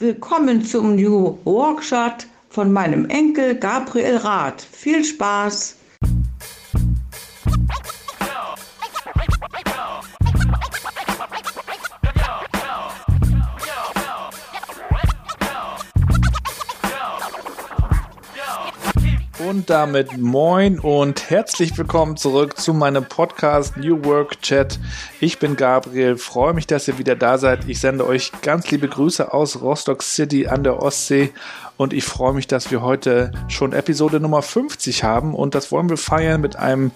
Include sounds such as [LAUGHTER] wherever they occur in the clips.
Willkommen zum New Workshop von meinem Enkel Gabriel Rath. Viel Spaß! Damit moin und herzlich willkommen zurück zu meinem Podcast New Work Chat. Ich bin Gabriel, freue mich, dass ihr wieder da seid. Ich sende euch ganz liebe Grüße aus Rostock City an der Ostsee und ich freue mich, dass wir heute schon Episode Nummer 50 haben und das wollen wir feiern mit einem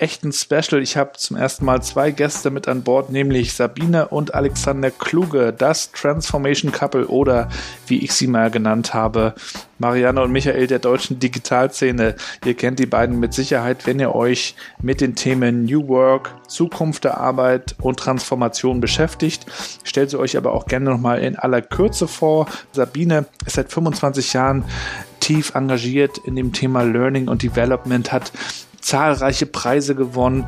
echten Special. Ich habe zum ersten Mal zwei Gäste mit an Bord, nämlich Sabine und Alexander Kluge, das Transformation Couple oder wie ich sie mal genannt habe, Marianne und Michael der deutschen Digitalszene. Ihr kennt die beiden mit Sicherheit, wenn ihr euch mit den Themen New Work, Zukunft der Arbeit und Transformation beschäftigt. Stellt sie euch aber auch gerne nochmal in aller Kürze vor. Sabine ist seit 25 Jahren tief engagiert in dem Thema Learning und Development, hat zahlreiche Preise gewonnen.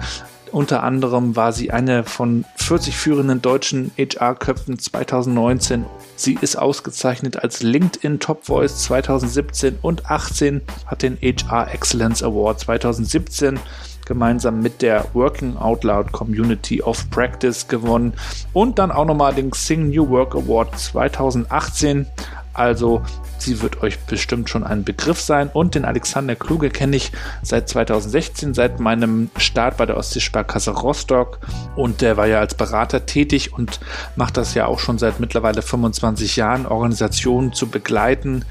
Unter anderem war sie eine von 40 führenden deutschen HR-Köpfen 2019. Sie ist ausgezeichnet als LinkedIn Top Voice 2017 und 18, hat den HR Excellence Award 2017 gemeinsam mit der Working Out Loud Community of Practice gewonnen und dann auch nochmal den Sing New Work Award 2018. Also Sie wird euch bestimmt schon ein Begriff sein. Und den Alexander Kluge kenne ich seit 2016, seit meinem Start bei der Ostseesparkasse Rostock. Und der war ja als Berater tätig und macht das ja auch schon seit mittlerweile 25 Jahren, Organisationen zu begleiten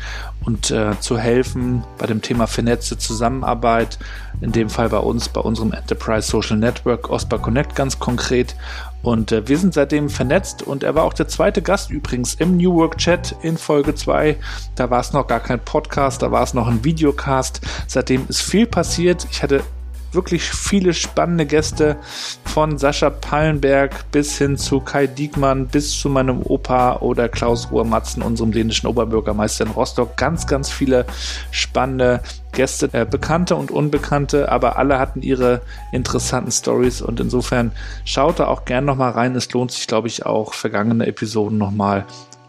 und äh, zu helfen bei dem Thema vernetzte Zusammenarbeit. In dem Fall bei uns, bei unserem Enterprise Social Network OSPA Connect ganz konkret. Und äh, wir sind seitdem vernetzt und er war auch der zweite Gast übrigens im New Work Chat in Folge 2. Da war es noch gar kein Podcast, da war es noch ein Videocast. Seitdem ist viel passiert. Ich hatte wirklich viele spannende Gäste von Sascha Pallenberg bis hin zu Kai Diekmann bis zu meinem Opa oder Klaus Ruhr-Matzen, unserem dänischen Oberbürgermeister in Rostock. Ganz, ganz viele spannende Gäste, äh, bekannte und unbekannte, aber alle hatten ihre interessanten Stories und insofern schaut da auch gern nochmal rein. Es lohnt sich, glaube ich, auch vergangene Episoden nochmal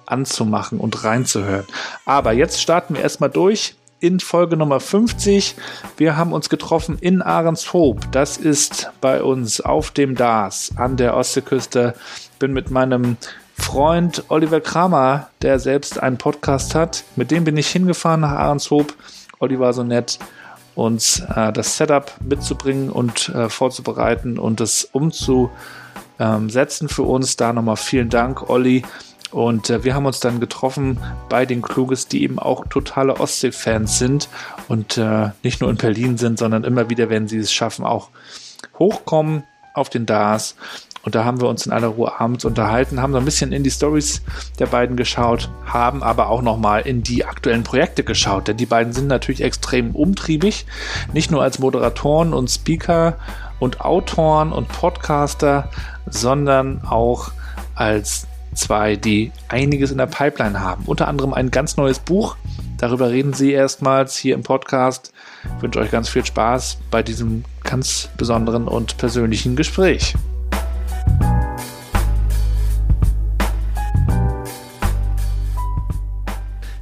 anzumachen und reinzuhören. Aber jetzt starten wir erstmal durch in Folge Nummer 50. Wir haben uns getroffen in Ahrenshoop. Das ist bei uns auf dem Dars an der Ostseeküste. Bin mit meinem Freund Oliver Kramer, der selbst einen Podcast hat. Mit dem bin ich hingefahren nach Ahrenshoop. Oliver war so nett, uns äh, das Setup mitzubringen und äh, vorzubereiten und es umzusetzen für uns. Da nochmal vielen Dank, Olli. Und äh, wir haben uns dann getroffen bei den Kluges, die eben auch totale Ostsee-Fans sind und äh, nicht nur in Berlin sind, sondern immer wieder, wenn sie es schaffen, auch hochkommen auf den DAS. Und da haben wir uns in aller Ruhe abends unterhalten, haben so ein bisschen in die Stories der beiden geschaut, haben aber auch nochmal in die aktuellen Projekte geschaut, denn die beiden sind natürlich extrem umtriebig, nicht nur als Moderatoren und Speaker und Autoren und Podcaster, sondern auch als zwei, die einiges in der Pipeline haben. Unter anderem ein ganz neues Buch. Darüber reden sie erstmals hier im Podcast. Ich wünsche euch ganz viel Spaß bei diesem ganz besonderen und persönlichen Gespräch.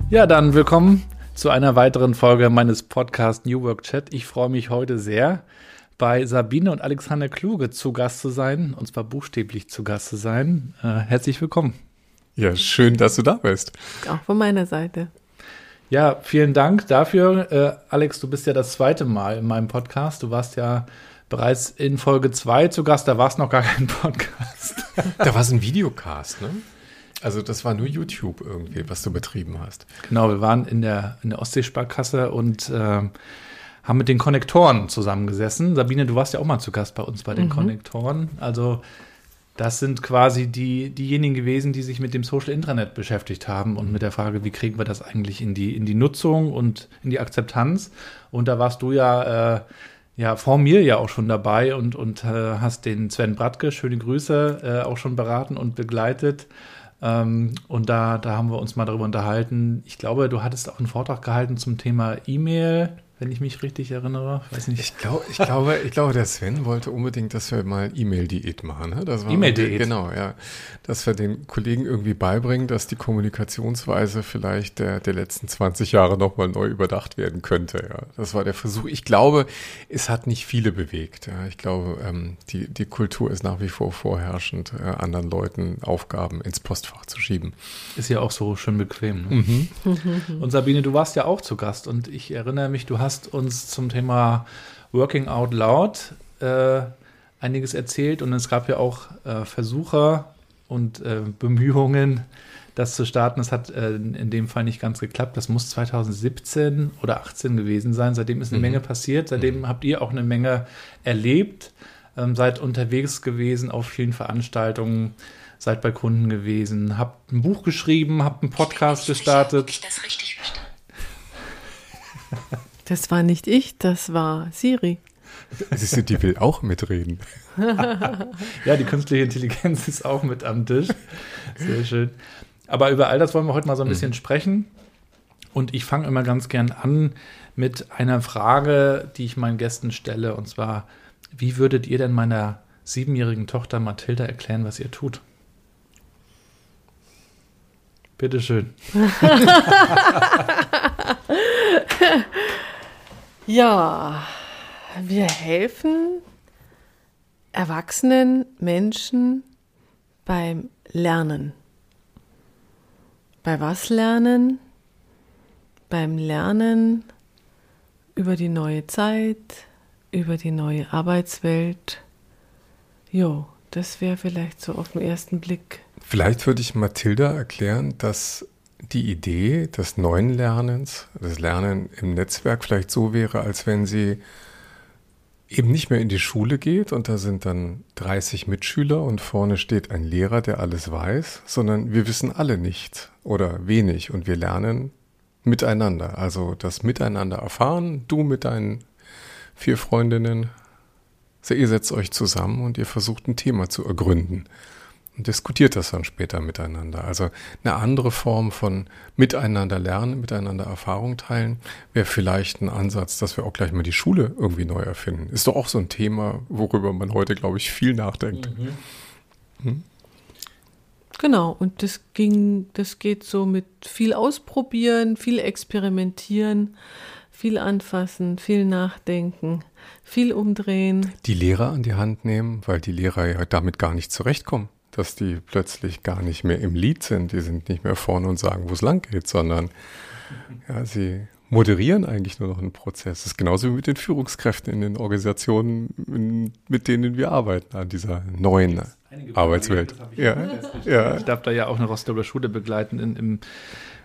Ja, dann willkommen zu einer weiteren Folge meines Podcasts New Work Chat. Ich freue mich heute sehr, bei Sabine und Alexander Kluge zu Gast zu sein, und zwar buchstäblich zu Gast zu sein. Äh, herzlich willkommen. Ja, schön, dass du da bist. Auch von meiner Seite. Ja, vielen Dank dafür. Äh, Alex, du bist ja das zweite Mal in meinem Podcast. Du warst ja bereits in Folge 2 zu Gast, da war es noch gar kein Podcast. [LAUGHS] da war es ein Videocast, ne? Also das war nur YouTube irgendwie, was du betrieben hast. Genau, wir waren in der, in der Ostseesparkasse und äh, haben mit den Konnektoren zusammengesessen. Sabine, du warst ja auch mal zu Gast bei uns bei den mhm. Konnektoren. Also das sind quasi die, diejenigen gewesen, die sich mit dem Social Intranet beschäftigt haben und mit der Frage, wie kriegen wir das eigentlich in die, in die Nutzung und in die Akzeptanz. Und da warst du ja, äh, ja vor mir ja auch schon dabei und, und äh, hast den Sven Bratke, schöne Grüße, äh, auch schon beraten und begleitet. Ähm, und da, da haben wir uns mal darüber unterhalten. Ich glaube, du hattest auch einen Vortrag gehalten zum Thema E-Mail wenn ich mich richtig erinnere. Weiß nicht. Ich, glaub, ich, glaube, ich glaube, der Sven wollte unbedingt, dass wir mal E-Mail-Diät machen. Ne? E-Mail-Diät? Genau, ja. Dass wir den Kollegen irgendwie beibringen, dass die Kommunikationsweise vielleicht der, der letzten 20 Jahre nochmal neu überdacht werden könnte. Ja. Das war der Versuch. Ich glaube, es hat nicht viele bewegt. Ja. Ich glaube, ähm, die, die Kultur ist nach wie vor vorherrschend, äh, anderen Leuten Aufgaben ins Postfach zu schieben. Ist ja auch so schön bequem. Ne? Mhm. und Sabine, du warst ja auch zu Gast und ich erinnere mich, du hast hast uns zum Thema Working Out Loud äh, einiges erzählt und es gab ja auch äh, Versuche und äh, Bemühungen, das zu starten. Das hat äh, in dem Fall nicht ganz geklappt. Das muss 2017 oder 18 gewesen sein. Seitdem ist eine mhm. Menge passiert. Seitdem mhm. habt ihr auch eine Menge erlebt. Ähm, seid unterwegs gewesen auf vielen Veranstaltungen, seid bei Kunden gewesen, habt ein Buch geschrieben, habt einen Podcast gestartet. Sicher, ob ich das richtig verstanden. [LAUGHS] Das war nicht ich, das war Siri. Siehst du, die will auch mitreden. [LAUGHS] ja, die künstliche Intelligenz ist auch mit am Tisch. Sehr schön. Aber über all das wollen wir heute mal so ein mhm. bisschen mhm. sprechen. Und ich fange immer ganz gern an mit einer Frage, die ich meinen Gästen stelle. Und zwar, wie würdet ihr denn meiner siebenjährigen Tochter Mathilda erklären, was ihr tut? Bitteschön. [LAUGHS] [LAUGHS] Ja, wir helfen erwachsenen Menschen beim Lernen. Bei was lernen? Beim Lernen über die neue Zeit, über die neue Arbeitswelt. Jo, das wäre vielleicht so auf den ersten Blick. Vielleicht würde ich Mathilda erklären, dass die Idee des neuen Lernens, das Lernen im Netzwerk vielleicht so wäre, als wenn sie eben nicht mehr in die Schule geht und da sind dann 30 Mitschüler und vorne steht ein Lehrer, der alles weiß, sondern wir wissen alle nicht oder wenig und wir lernen miteinander. Also das Miteinander erfahren, du mit deinen vier Freundinnen, ihr setzt euch zusammen und ihr versucht ein Thema zu ergründen und diskutiert das dann später miteinander. Also eine andere Form von miteinander lernen, miteinander Erfahrung teilen, wäre vielleicht ein Ansatz, dass wir auch gleich mal die Schule irgendwie neu erfinden. Ist doch auch so ein Thema, worüber man heute, glaube ich, viel nachdenkt. Mhm. Hm? Genau, und das ging, das geht so mit viel ausprobieren, viel experimentieren, viel anfassen, viel nachdenken, viel umdrehen. Die Lehrer an die Hand nehmen, weil die Lehrer ja damit gar nicht zurechtkommen dass die plötzlich gar nicht mehr im Lied sind. Die sind nicht mehr vorne und sagen, wo es lang geht, sondern ja, sie moderieren eigentlich nur noch einen Prozess. Das ist genauso wie mit den Führungskräften in den Organisationen, mit denen wir arbeiten an dieser neuen Arbeitswelt. Ich ja, ja. Ich darf da ja auch eine Rostocker Schule begleiten in, im,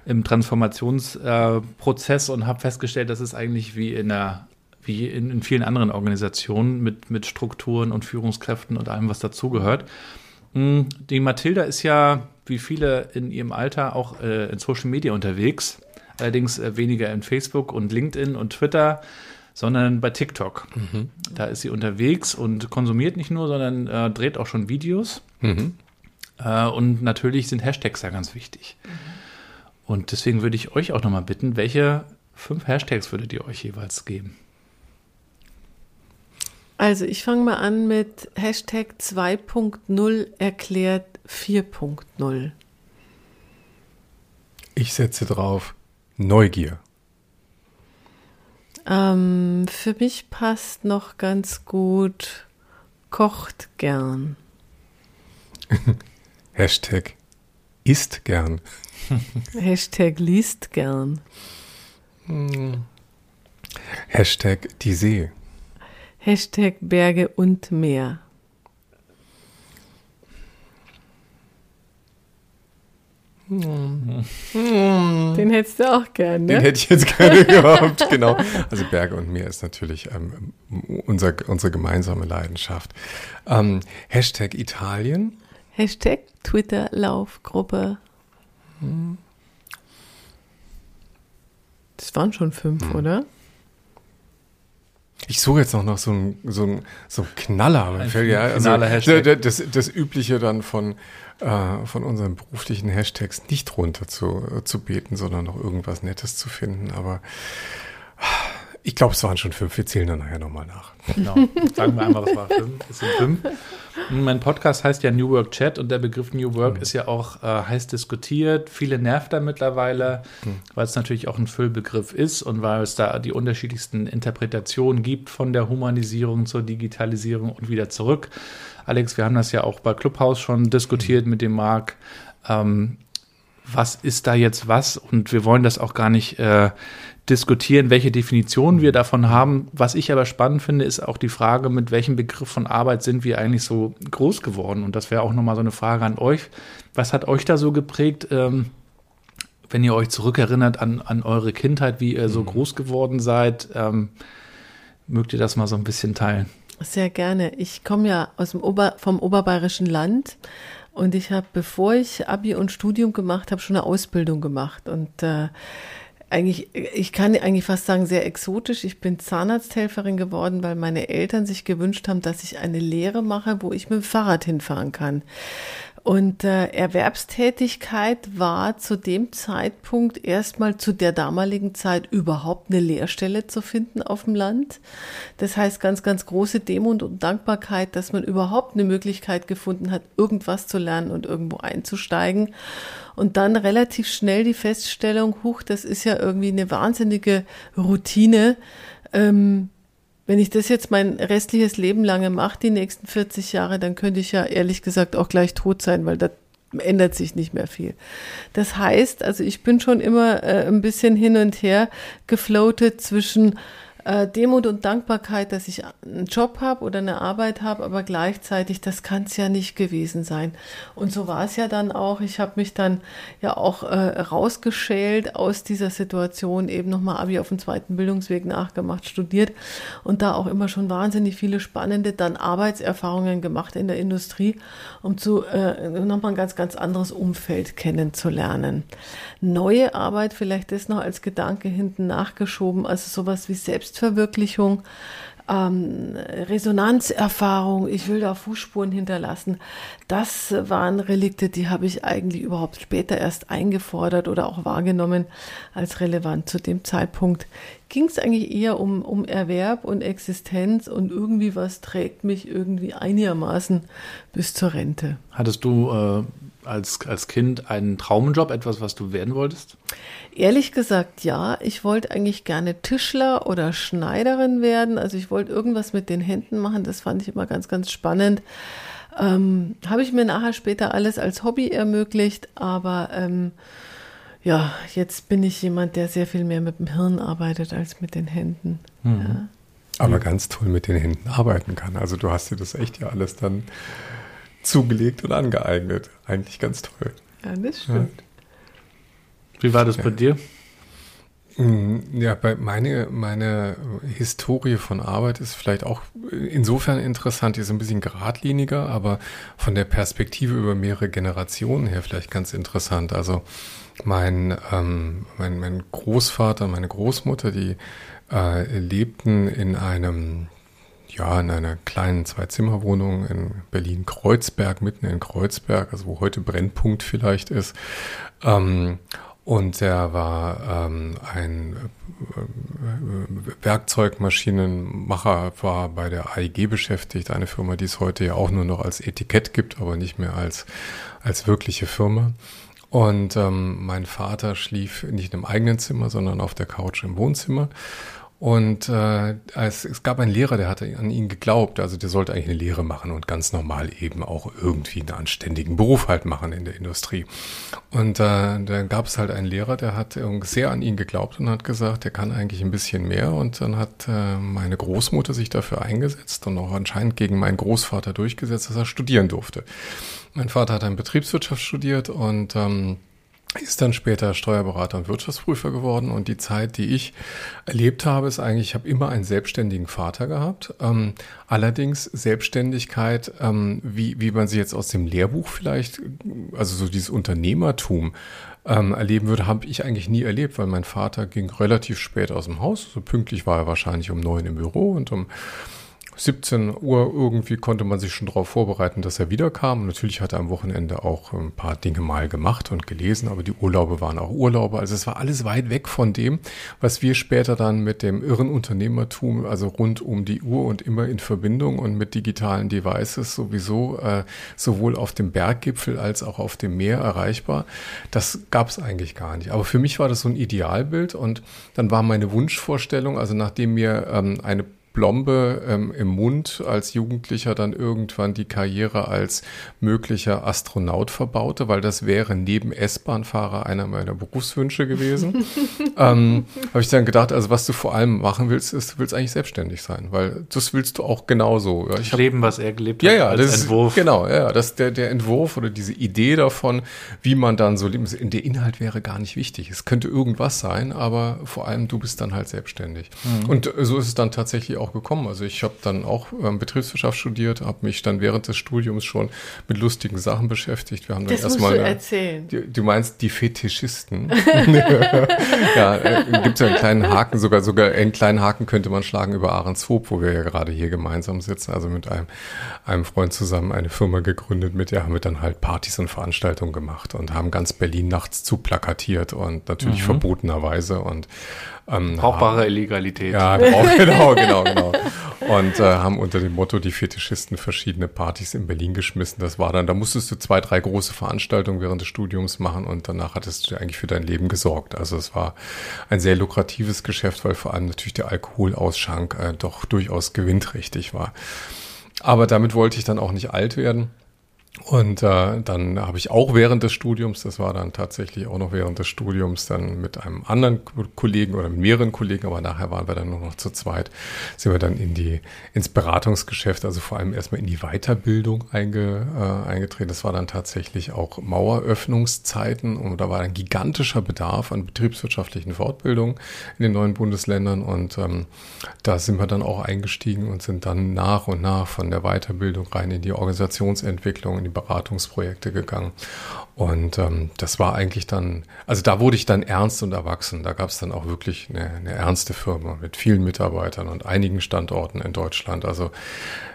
im Transformationsprozess äh, und habe festgestellt, dass es eigentlich wie in einer wie in, in vielen anderen Organisationen mit, mit Strukturen und Führungskräften und allem, was dazugehört. Hm, die Mathilda ist ja, wie viele in ihrem Alter, auch äh, in Social Media unterwegs. Allerdings äh, weniger in Facebook und LinkedIn und Twitter, sondern bei TikTok. Mhm. Da ist sie unterwegs und konsumiert nicht nur, sondern äh, dreht auch schon Videos. Mhm. Äh, und natürlich sind Hashtags da ganz wichtig. Mhm. Und deswegen würde ich euch auch nochmal bitten, welche fünf Hashtags würdet ihr euch jeweils geben? Also ich fange mal an mit Hashtag 2.0 erklärt 4.0. Ich setze drauf Neugier. Ähm, für mich passt noch ganz gut kocht gern. [LAUGHS] Hashtag isst gern. [LAUGHS] Hashtag liest gern. Hashtag die See. Hashtag Berge und Meer. Den hättest du auch gerne. Ne? Den hätte ich jetzt gerne [LAUGHS] gehabt, genau. Also Berge und Meer ist natürlich ähm, unser, unsere gemeinsame Leidenschaft. Ähm, Hashtag Italien. Hashtag Twitter-Laufgruppe. Das waren schon fünf, hm. oder? Ich suche jetzt noch nach so einem so ein, so ein Knaller. Ein ja, also das, das, das, Übliche dann von, äh, von unseren beruflichen Hashtags nicht runter zu, zu beten, sondern noch irgendwas Nettes zu finden. Aber Ich glaube, es waren schon fünf. Wir zählen dann nachher nochmal nach. Genau. Sagen wir einfach, es war fünf. Es sind fünf. Mein Podcast heißt ja New Work Chat und der Begriff New Work mhm. ist ja auch äh, heiß diskutiert. Viele nervt da mittlerweile, mhm. weil es natürlich auch ein Füllbegriff ist und weil es da die unterschiedlichsten Interpretationen gibt von der Humanisierung zur Digitalisierung und wieder zurück. Alex, wir haben das ja auch bei Clubhouse schon diskutiert mhm. mit dem Marc. Ähm, was ist da jetzt was? Und wir wollen das auch gar nicht äh, diskutieren, welche Definitionen wir davon haben. Was ich aber spannend finde, ist auch die Frage, mit welchem Begriff von Arbeit sind wir eigentlich so groß geworden? Und das wäre auch nochmal so eine Frage an euch. Was hat euch da so geprägt, ähm, wenn ihr euch zurückerinnert an, an eure Kindheit, wie ihr so mhm. groß geworden seid? Ähm, mögt ihr das mal so ein bisschen teilen? Sehr gerne. Ich komme ja aus dem Ober, vom oberbayerischen Land und ich habe, bevor ich Abi und Studium gemacht habe, schon eine Ausbildung gemacht. Und äh, eigentlich, ich kann eigentlich fast sagen, sehr exotisch. Ich bin Zahnarzthelferin geworden, weil meine Eltern sich gewünscht haben, dass ich eine Lehre mache, wo ich mit dem Fahrrad hinfahren kann. Und äh, Erwerbstätigkeit war zu dem Zeitpunkt erstmal zu der damaligen Zeit überhaupt eine Lehrstelle zu finden auf dem Land. Das heißt ganz, ganz große Demut und Dankbarkeit, dass man überhaupt eine Möglichkeit gefunden hat, irgendwas zu lernen und irgendwo einzusteigen. Und dann relativ schnell die Feststellung, huch, das ist ja irgendwie eine wahnsinnige Routine. Ähm, wenn ich das jetzt mein restliches Leben lange mache, die nächsten 40 Jahre, dann könnte ich ja ehrlich gesagt auch gleich tot sein, weil da ändert sich nicht mehr viel. Das heißt, also ich bin schon immer äh, ein bisschen hin und her gefloatet zwischen äh, Demut und Dankbarkeit, dass ich einen Job habe oder eine Arbeit habe, aber gleichzeitig, das kann es ja nicht gewesen sein. Und so war es ja dann auch. Ich habe mich dann ja auch äh, rausgeschält aus dieser Situation, eben nochmal Abi auf dem zweiten Bildungsweg nachgemacht, studiert und da auch immer schon wahnsinnig viele spannende dann Arbeitserfahrungen gemacht in der Industrie, um zu äh, nochmal ein ganz, ganz anderes Umfeld kennenzulernen. Neue Arbeit, vielleicht das noch als Gedanke hinten nachgeschoben, also sowas wie Selbst Selbstverwirklichung, ähm, Resonanzerfahrung, ich will da Fußspuren hinterlassen. Das waren Relikte, die habe ich eigentlich überhaupt später erst eingefordert oder auch wahrgenommen als relevant. Zu dem Zeitpunkt ging es eigentlich eher um, um Erwerb und Existenz und irgendwie was trägt mich irgendwie einigermaßen bis zur Rente. Hattest du äh, als, als Kind einen Traumjob, etwas, was du werden wolltest? Ehrlich gesagt, ja. Ich wollte eigentlich gerne Tischler oder Schneiderin werden. Also ich wollte irgendwas mit den Händen machen. Das fand ich immer ganz, ganz spannend. Ähm, Habe ich mir nachher später alles als Hobby ermöglicht, aber ähm, ja, jetzt bin ich jemand, der sehr viel mehr mit dem Hirn arbeitet als mit den Händen. Mhm. Ja. Aber ganz toll mit den Händen arbeiten kann. Also du hast dir das echt ja alles dann zugelegt und angeeignet. Eigentlich ganz toll. Ja, das stimmt. Ja. Wie war das bei dir? Mm, ja, bei meine, meine Historie von Arbeit ist vielleicht auch insofern interessant, die ist ein bisschen geradliniger, aber von der Perspektive über mehrere Generationen her vielleicht ganz interessant. Also mein, ähm, mein, mein Großvater, meine Großmutter, die äh, lebten in einem ja, in einer kleinen Zwei-Zimmer-Wohnung in Berlin-Kreuzberg, mitten in Kreuzberg, also wo heute Brennpunkt vielleicht ist. Ähm, und er war ähm, ein äh, Werkzeugmaschinenmacher, war bei der AIG beschäftigt, eine Firma, die es heute ja auch nur noch als Etikett gibt, aber nicht mehr als, als wirkliche Firma. Und ähm, mein Vater schlief nicht im eigenen Zimmer, sondern auf der Couch im Wohnzimmer. Und äh, es, es gab einen Lehrer, der hatte an ihn geglaubt. Also der sollte eigentlich eine Lehre machen und ganz normal eben auch irgendwie einen anständigen Beruf halt machen in der Industrie. Und äh, dann gab es halt einen Lehrer, der hat sehr an ihn geglaubt und hat gesagt, der kann eigentlich ein bisschen mehr. Und dann hat äh, meine Großmutter sich dafür eingesetzt und auch anscheinend gegen meinen Großvater durchgesetzt, dass er studieren durfte. Mein Vater hat ein Betriebswirtschaft studiert und ähm, ist dann später Steuerberater und Wirtschaftsprüfer geworden und die Zeit, die ich erlebt habe, ist eigentlich, ich habe immer einen selbstständigen Vater gehabt. Ähm, allerdings Selbstständigkeit, ähm, wie, wie man sie jetzt aus dem Lehrbuch vielleicht, also so dieses Unternehmertum ähm, erleben würde, habe ich eigentlich nie erlebt, weil mein Vater ging relativ spät aus dem Haus. So pünktlich war er wahrscheinlich um neun im Büro und um 17 Uhr irgendwie konnte man sich schon darauf vorbereiten, dass er wiederkam. Natürlich hat er am Wochenende auch ein paar Dinge mal gemacht und gelesen, aber die Urlaube waren auch Urlaube. Also es war alles weit weg von dem, was wir später dann mit dem irren Unternehmertum, also rund um die Uhr und immer in Verbindung und mit digitalen Devices sowieso äh, sowohl auf dem Berggipfel als auch auf dem Meer erreichbar. Das gab es eigentlich gar nicht. Aber für mich war das so ein Idealbild und dann war meine Wunschvorstellung, also nachdem mir ähm, eine Blombe ähm, im Mund als Jugendlicher dann irgendwann die Karriere als möglicher Astronaut verbaute, weil das wäre neben S-Bahn-Fahrer einer meiner Berufswünsche gewesen. [LAUGHS] ähm, Habe ich dann gedacht, also was du vor allem machen willst, ist, du willst eigentlich selbstständig sein, weil das willst du auch genauso. Ja, ich hab, Leben, was er gelebt hat, ja, ja, als das Entwurf. Ist, genau, ja, das der der Entwurf oder diese Idee davon, wie man dann so leben. Der Inhalt wäre gar nicht wichtig. Es könnte irgendwas sein, aber vor allem du bist dann halt selbstständig. Mhm. Und so ist es dann tatsächlich auch auch gekommen. Also ich habe dann auch ähm, Betriebswirtschaft studiert, habe mich dann während des Studiums schon mit lustigen Sachen beschäftigt. Wir haben dann das erstmal. Musst du erzählen. Du, du meinst die Fetischisten? [LAUGHS] ja, äh, gibt ja einen kleinen Haken, sogar sogar einen kleinen Haken könnte man schlagen über Ahrenshoop, wo wir ja gerade hier gemeinsam sitzen. Also mit einem einem Freund zusammen eine Firma gegründet, mit der haben wir dann halt Partys und Veranstaltungen gemacht und haben ganz Berlin nachts zu plakatiert und natürlich mhm. verbotenerweise und ähm, Brauchbare haben, Illegalität. Ja, [LAUGHS] genau, genau, genau. Und äh, haben unter dem Motto die Fetischisten verschiedene Partys in Berlin geschmissen. Das war dann, da musstest du zwei, drei große Veranstaltungen während des Studiums machen und danach hattest du eigentlich für dein Leben gesorgt. Also es war ein sehr lukratives Geschäft, weil vor allem natürlich der Alkoholausschank äh, doch durchaus gewinnträchtig war. Aber damit wollte ich dann auch nicht alt werden. Und äh, dann habe ich auch während des Studiums, das war dann tatsächlich auch noch während des Studiums, dann mit einem anderen Kollegen oder mit mehreren Kollegen, aber nachher waren wir dann nur noch zu zweit, sind wir dann in die ins Beratungsgeschäft, also vor allem erstmal in die Weiterbildung einge, äh, eingetreten. Das war dann tatsächlich auch Maueröffnungszeiten und da war ein gigantischer Bedarf an betriebswirtschaftlichen Fortbildungen in den neuen Bundesländern und ähm, da sind wir dann auch eingestiegen und sind dann nach und nach von der Weiterbildung rein in die Organisationsentwicklung die Beratungsprojekte gegangen. Und ähm, das war eigentlich dann, also da wurde ich dann ernst und erwachsen. Da gab es dann auch wirklich eine, eine ernste Firma mit vielen Mitarbeitern und einigen Standorten in Deutschland. Also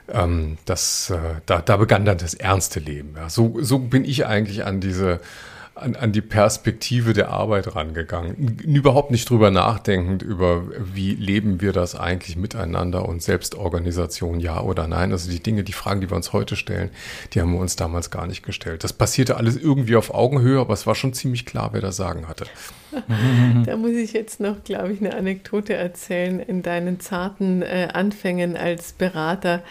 ähm, das, äh, da, da begann dann das ernste Leben. Ja. So, so bin ich eigentlich an diese an, an die Perspektive der Arbeit rangegangen. Überhaupt nicht drüber nachdenkend über, wie leben wir das eigentlich miteinander und Selbstorganisation, ja oder nein. Also die Dinge, die Fragen, die wir uns heute stellen, die haben wir uns damals gar nicht gestellt. Das passierte alles irgendwie auf Augenhöhe, aber es war schon ziemlich klar, wer da Sagen hatte. Da muss ich jetzt noch, glaube ich, eine Anekdote erzählen. In deinen zarten äh, Anfängen als Berater,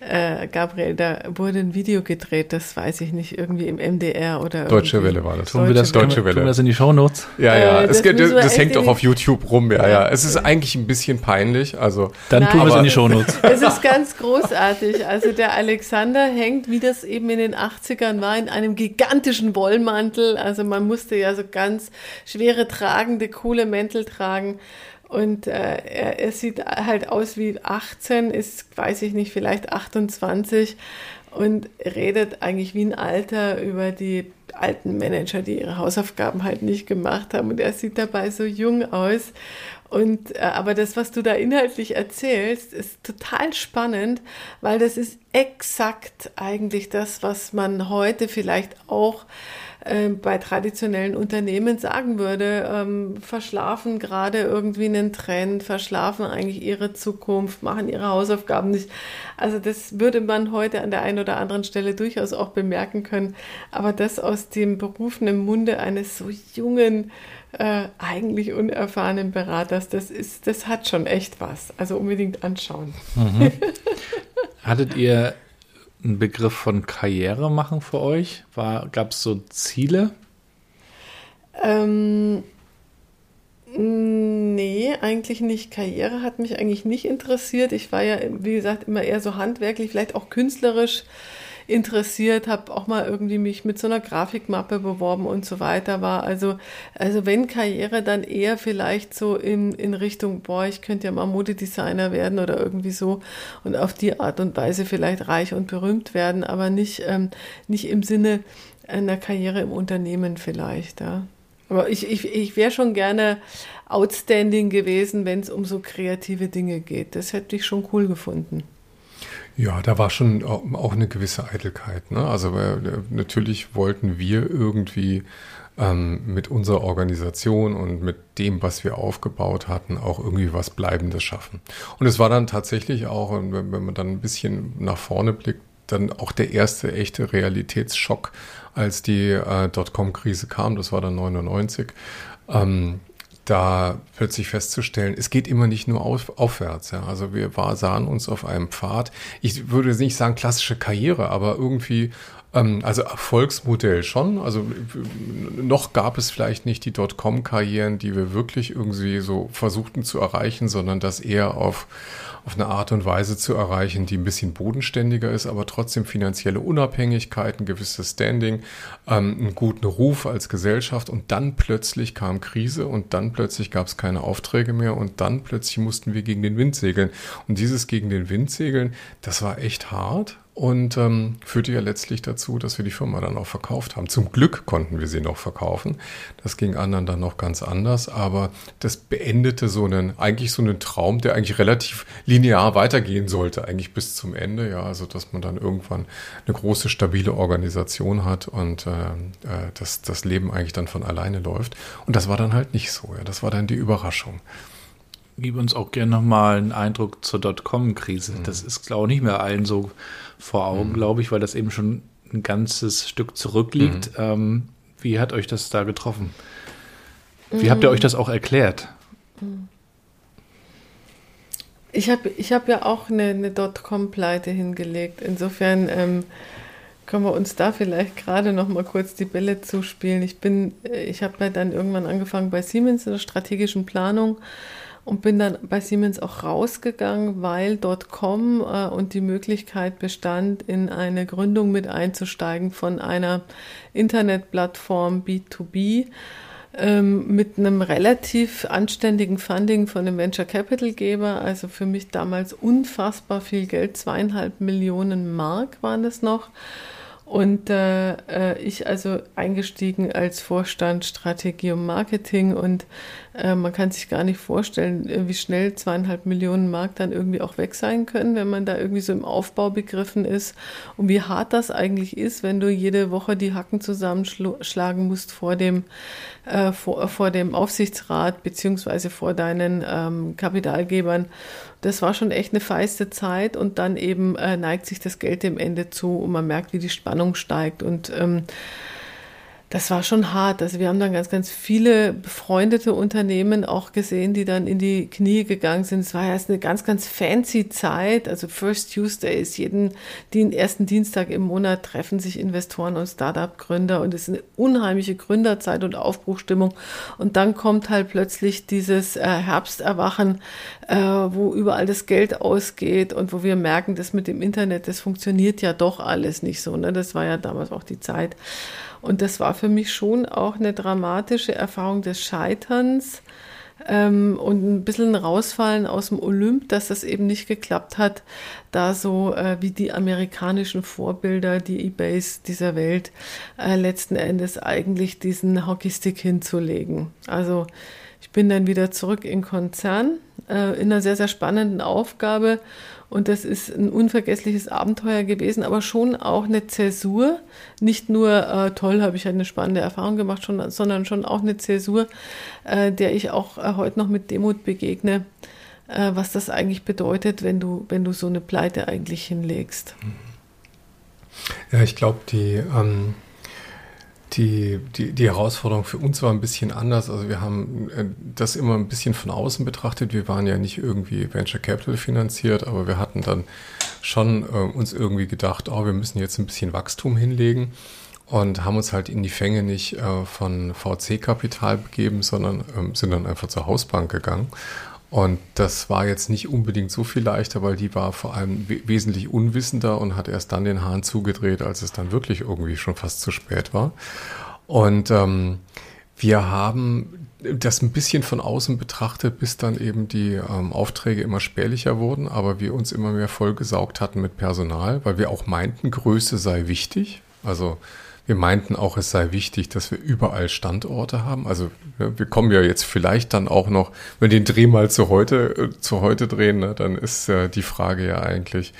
äh, Gabriel, da wurde ein Video gedreht, das weiß ich nicht, irgendwie im MDR oder. Deutsche Welle war das. Tun wir das, Deutsche Welle. Tun wir das in die Shownotes? Ja, ja, äh, es das, das, das hängt auch auf YouTube rum, ja, ja, ja. Es ist eigentlich ein bisschen peinlich, also. Dann Nein, tun wir es in die Shownotes. [LAUGHS] Es ist ganz großartig. Also der Alexander hängt, wie das eben in den 80ern war, in einem gigantischen Wollmantel. Also man musste ja so ganz schwere tragende, coole Mäntel tragen. Und äh, er, er sieht halt aus wie 18, ist, weiß ich nicht, vielleicht 28 und redet eigentlich wie ein Alter über die alten Manager, die ihre Hausaufgaben halt nicht gemacht haben. Und er sieht dabei so jung aus. Und äh, aber das, was du da inhaltlich erzählst, ist total spannend, weil das ist exakt eigentlich das, was man heute vielleicht auch äh, bei traditionellen Unternehmen sagen würde, ähm, verschlafen gerade irgendwie einen Trend, verschlafen eigentlich ihre Zukunft, machen ihre Hausaufgaben nicht. Also das würde man heute an der einen oder anderen Stelle durchaus auch bemerken können. Aber das aus dem berufenen Munde eines so jungen, äh, eigentlich unerfahrenen Beraters, das ist, das hat schon echt was. Also unbedingt anschauen. Mhm. [LAUGHS] Hattet ihr ein Begriff von Karriere machen für euch? Gab es so Ziele? Ähm, nee, eigentlich nicht. Karriere hat mich eigentlich nicht interessiert. Ich war ja, wie gesagt, immer eher so handwerklich, vielleicht auch künstlerisch interessiert, habe auch mal irgendwie mich mit so einer Grafikmappe beworben und so weiter war. Also, also wenn Karriere, dann eher vielleicht so in, in Richtung, boah, ich könnte ja mal Modedesigner werden oder irgendwie so und auf die Art und Weise vielleicht reich und berühmt werden, aber nicht, ähm, nicht im Sinne einer Karriere im Unternehmen vielleicht. Ja. Aber ich, ich, ich wäre schon gerne outstanding gewesen, wenn es um so kreative Dinge geht. Das hätte ich schon cool gefunden. Ja, da war schon auch eine gewisse Eitelkeit. Ne? Also äh, natürlich wollten wir irgendwie ähm, mit unserer Organisation und mit dem, was wir aufgebaut hatten, auch irgendwie was Bleibendes schaffen. Und es war dann tatsächlich auch, wenn, wenn man dann ein bisschen nach vorne blickt, dann auch der erste echte Realitätsschock, als die äh, Dotcom-Krise kam, das war dann 99. Ähm, da plötzlich festzustellen, es geht immer nicht nur auf, aufwärts. Ja. Also wir war, sahen uns auf einem Pfad. Ich würde nicht sagen klassische Karriere, aber irgendwie ähm, also Erfolgsmodell schon. Also noch gab es vielleicht nicht die Dotcom-Karrieren, die wir wirklich irgendwie so versuchten zu erreichen, sondern das eher auf, auf eine Art und Weise zu erreichen, die ein bisschen bodenständiger ist, aber trotzdem finanzielle Unabhängigkeit, ein gewisses Standing, ähm, einen guten Ruf als Gesellschaft und dann plötzlich kam Krise und dann plötzlich gab es keine Aufträge mehr und dann plötzlich mussten wir gegen den Wind segeln. Und dieses gegen den Wind segeln, das war echt hart und ähm, führte ja letztlich dazu, dass wir die Firma dann auch verkauft haben. Zum Glück konnten wir sie noch verkaufen. Das ging anderen dann noch ganz anders, aber das beendete so einen, eigentlich so einen Traum, der eigentlich relativ linear weitergehen sollte, eigentlich bis zum Ende. Ja, also dass man dann irgendwann eine große, stabile Organisation hat und äh, äh dass das Leben eigentlich dann von alleine läuft. Und das war dann halt nicht so. Ja, das war dann die Überraschung gib uns auch gerne nochmal einen Eindruck zur Dotcom-Krise. Mhm. Das ist, glaube ich, nicht mehr allen so vor Augen, mhm. glaube ich, weil das eben schon ein ganzes Stück zurückliegt. Mhm. Ähm, wie hat euch das da getroffen? Wie habt ihr euch das auch erklärt? Ich habe ich hab ja auch eine, eine Dotcom-Pleite hingelegt. Insofern ähm, können wir uns da vielleicht gerade noch mal kurz die Bälle zuspielen. Ich bin, ich habe ja dann irgendwann angefangen bei Siemens in der strategischen Planung und bin dann bei Siemens auch rausgegangen, weil .com äh, und die Möglichkeit bestand, in eine Gründung mit einzusteigen von einer Internetplattform B2B ähm, mit einem relativ anständigen Funding von einem Venture Capital Geber. Also für mich damals unfassbar viel Geld, zweieinhalb Millionen Mark waren es noch. Und äh, äh, ich also eingestiegen als Vorstand Strategie und Marketing und äh, man kann sich gar nicht vorstellen, äh, wie schnell zweieinhalb Millionen Mark dann irgendwie auch weg sein können, wenn man da irgendwie so im Aufbau begriffen ist. Und wie hart das eigentlich ist, wenn du jede Woche die Hacken zusammenschlagen musst vor dem, äh, vor, vor dem Aufsichtsrat beziehungsweise vor deinen ähm, Kapitalgebern. Das war schon echt eine feiste Zeit und dann eben äh, neigt sich das Geld dem Ende zu und man merkt, wie die Spannung steigt. Und ähm, das war schon hart. Also wir haben dann ganz, ganz viele befreundete Unternehmen auch gesehen, die dann in die Knie gegangen sind. Es war erst eine ganz, ganz fancy Zeit. Also First Tuesday ist jeden den ersten Dienstag im Monat treffen sich Investoren und Startup-Gründer und es ist eine unheimliche Gründerzeit und Aufbruchstimmung. Und dann kommt halt plötzlich dieses äh, Herbsterwachen, äh, wo überall das Geld ausgeht und wo wir merken, dass mit dem Internet, das funktioniert ja doch alles nicht so. Ne? Das war ja damals auch die Zeit. Und das war für mich schon auch eine dramatische Erfahrung des Scheiterns ähm, und ein bisschen rausfallen aus dem Olymp, dass das eben nicht geklappt hat, da so äh, wie die amerikanischen Vorbilder, die Ebays dieser Welt, äh, letzten Endes eigentlich diesen Hockeystick hinzulegen. Also ich bin dann wieder zurück in Konzern äh, in einer sehr, sehr spannenden Aufgabe und das ist ein unvergessliches Abenteuer gewesen, aber schon auch eine Zäsur. Nicht nur äh, toll, habe ich eine spannende Erfahrung gemacht, schon, sondern schon auch eine Zäsur, äh, der ich auch äh, heute noch mit Demut begegne, äh, was das eigentlich bedeutet, wenn du, wenn du so eine Pleite eigentlich hinlegst. Ja, ich glaube, die. Ähm die, die, die Herausforderung für uns war ein bisschen anders. Also wir haben äh, das immer ein bisschen von außen betrachtet. Wir waren ja nicht irgendwie Venture Capital finanziert, aber wir hatten dann schon äh, uns irgendwie gedacht, oh, wir müssen jetzt ein bisschen Wachstum hinlegen und haben uns halt in die Fänge nicht äh, von VC-Kapital begeben, sondern ähm, sind dann einfach zur Hausbank gegangen und das war jetzt nicht unbedingt so viel leichter, weil die war vor allem wesentlich unwissender und hat erst dann den Hahn zugedreht, als es dann wirklich irgendwie schon fast zu spät war. Und ähm, wir haben das ein bisschen von außen betrachtet, bis dann eben die ähm, Aufträge immer spärlicher wurden, aber wir uns immer mehr vollgesaugt hatten mit Personal, weil wir auch meinten, Größe sei wichtig. Also Wir meinten auch, es sei wichtig, dass wir überall Standorte haben. Also ja, wir kommen ja jetzt vielleicht dann auch noch, wenn wir den Dreh mal zu heute, äh, zu heute drehen, ne, dann ist äh, die Frage ja eigentlich,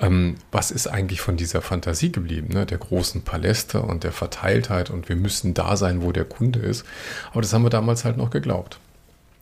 ähm, was ist eigentlich von dieser Fantasie geblieben, ne? der großen Paläste und der Verteiltheit und wir müssen da sein, wo der Kunde ist. Aber das haben wir damals halt noch geglaubt.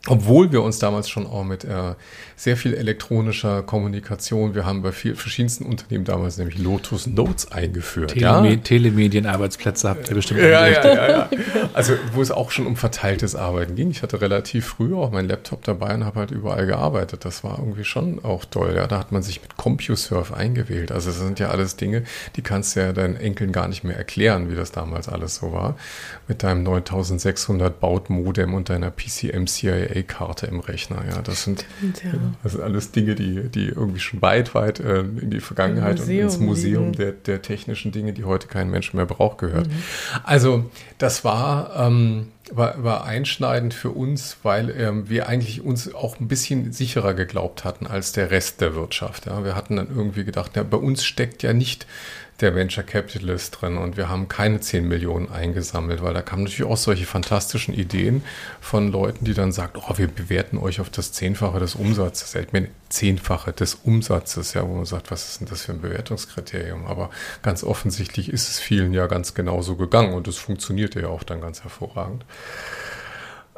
Obwohl wir uns damals schon auch mit äh, sehr viel elektronischer Kommunikation, wir haben bei viel, verschiedensten Unternehmen damals nämlich Lotus Notes eingeführt. Teleme ja? Telemedienarbeitsplätze habt ihr bestimmt ja, ja, ja, ja. Also wo es auch schon um verteiltes Arbeiten ging. Ich hatte relativ früh auch meinen Laptop dabei und habe halt überall gearbeitet. Das war irgendwie schon auch toll. Ja, da hat man sich mit CompuServe eingewählt. Also das sind ja alles Dinge, die kannst du ja deinen Enkeln gar nicht mehr erklären, wie das damals alles so war. Mit deinem 9600 Baut-Modem und deiner PCM CIA karte im Rechner. Ja, das sind, Stimmt, ja. das sind alles Dinge, die, die irgendwie schon weit, weit äh, in die Vergangenheit und ins Museum der, der technischen Dinge, die heute kein Mensch mehr braucht, gehört. Mhm. Also das war, ähm, war, war einschneidend für uns, weil ähm, wir eigentlich uns auch ein bisschen sicherer geglaubt hatten als der Rest der Wirtschaft. Ja. Wir hatten dann irgendwie gedacht, ja, bei uns steckt ja nicht der Venture Capitalist drin und wir haben keine 10 Millionen eingesammelt, weil da kamen natürlich auch solche fantastischen Ideen von Leuten, die dann sagen, oh, wir bewerten euch auf das Zehnfache des Umsatzes. Ich meine, Zehnfache des Umsatzes, ja, wo man sagt, was ist denn das für ein Bewertungskriterium? Aber ganz offensichtlich ist es vielen ja ganz genauso gegangen und es funktionierte ja auch dann ganz hervorragend.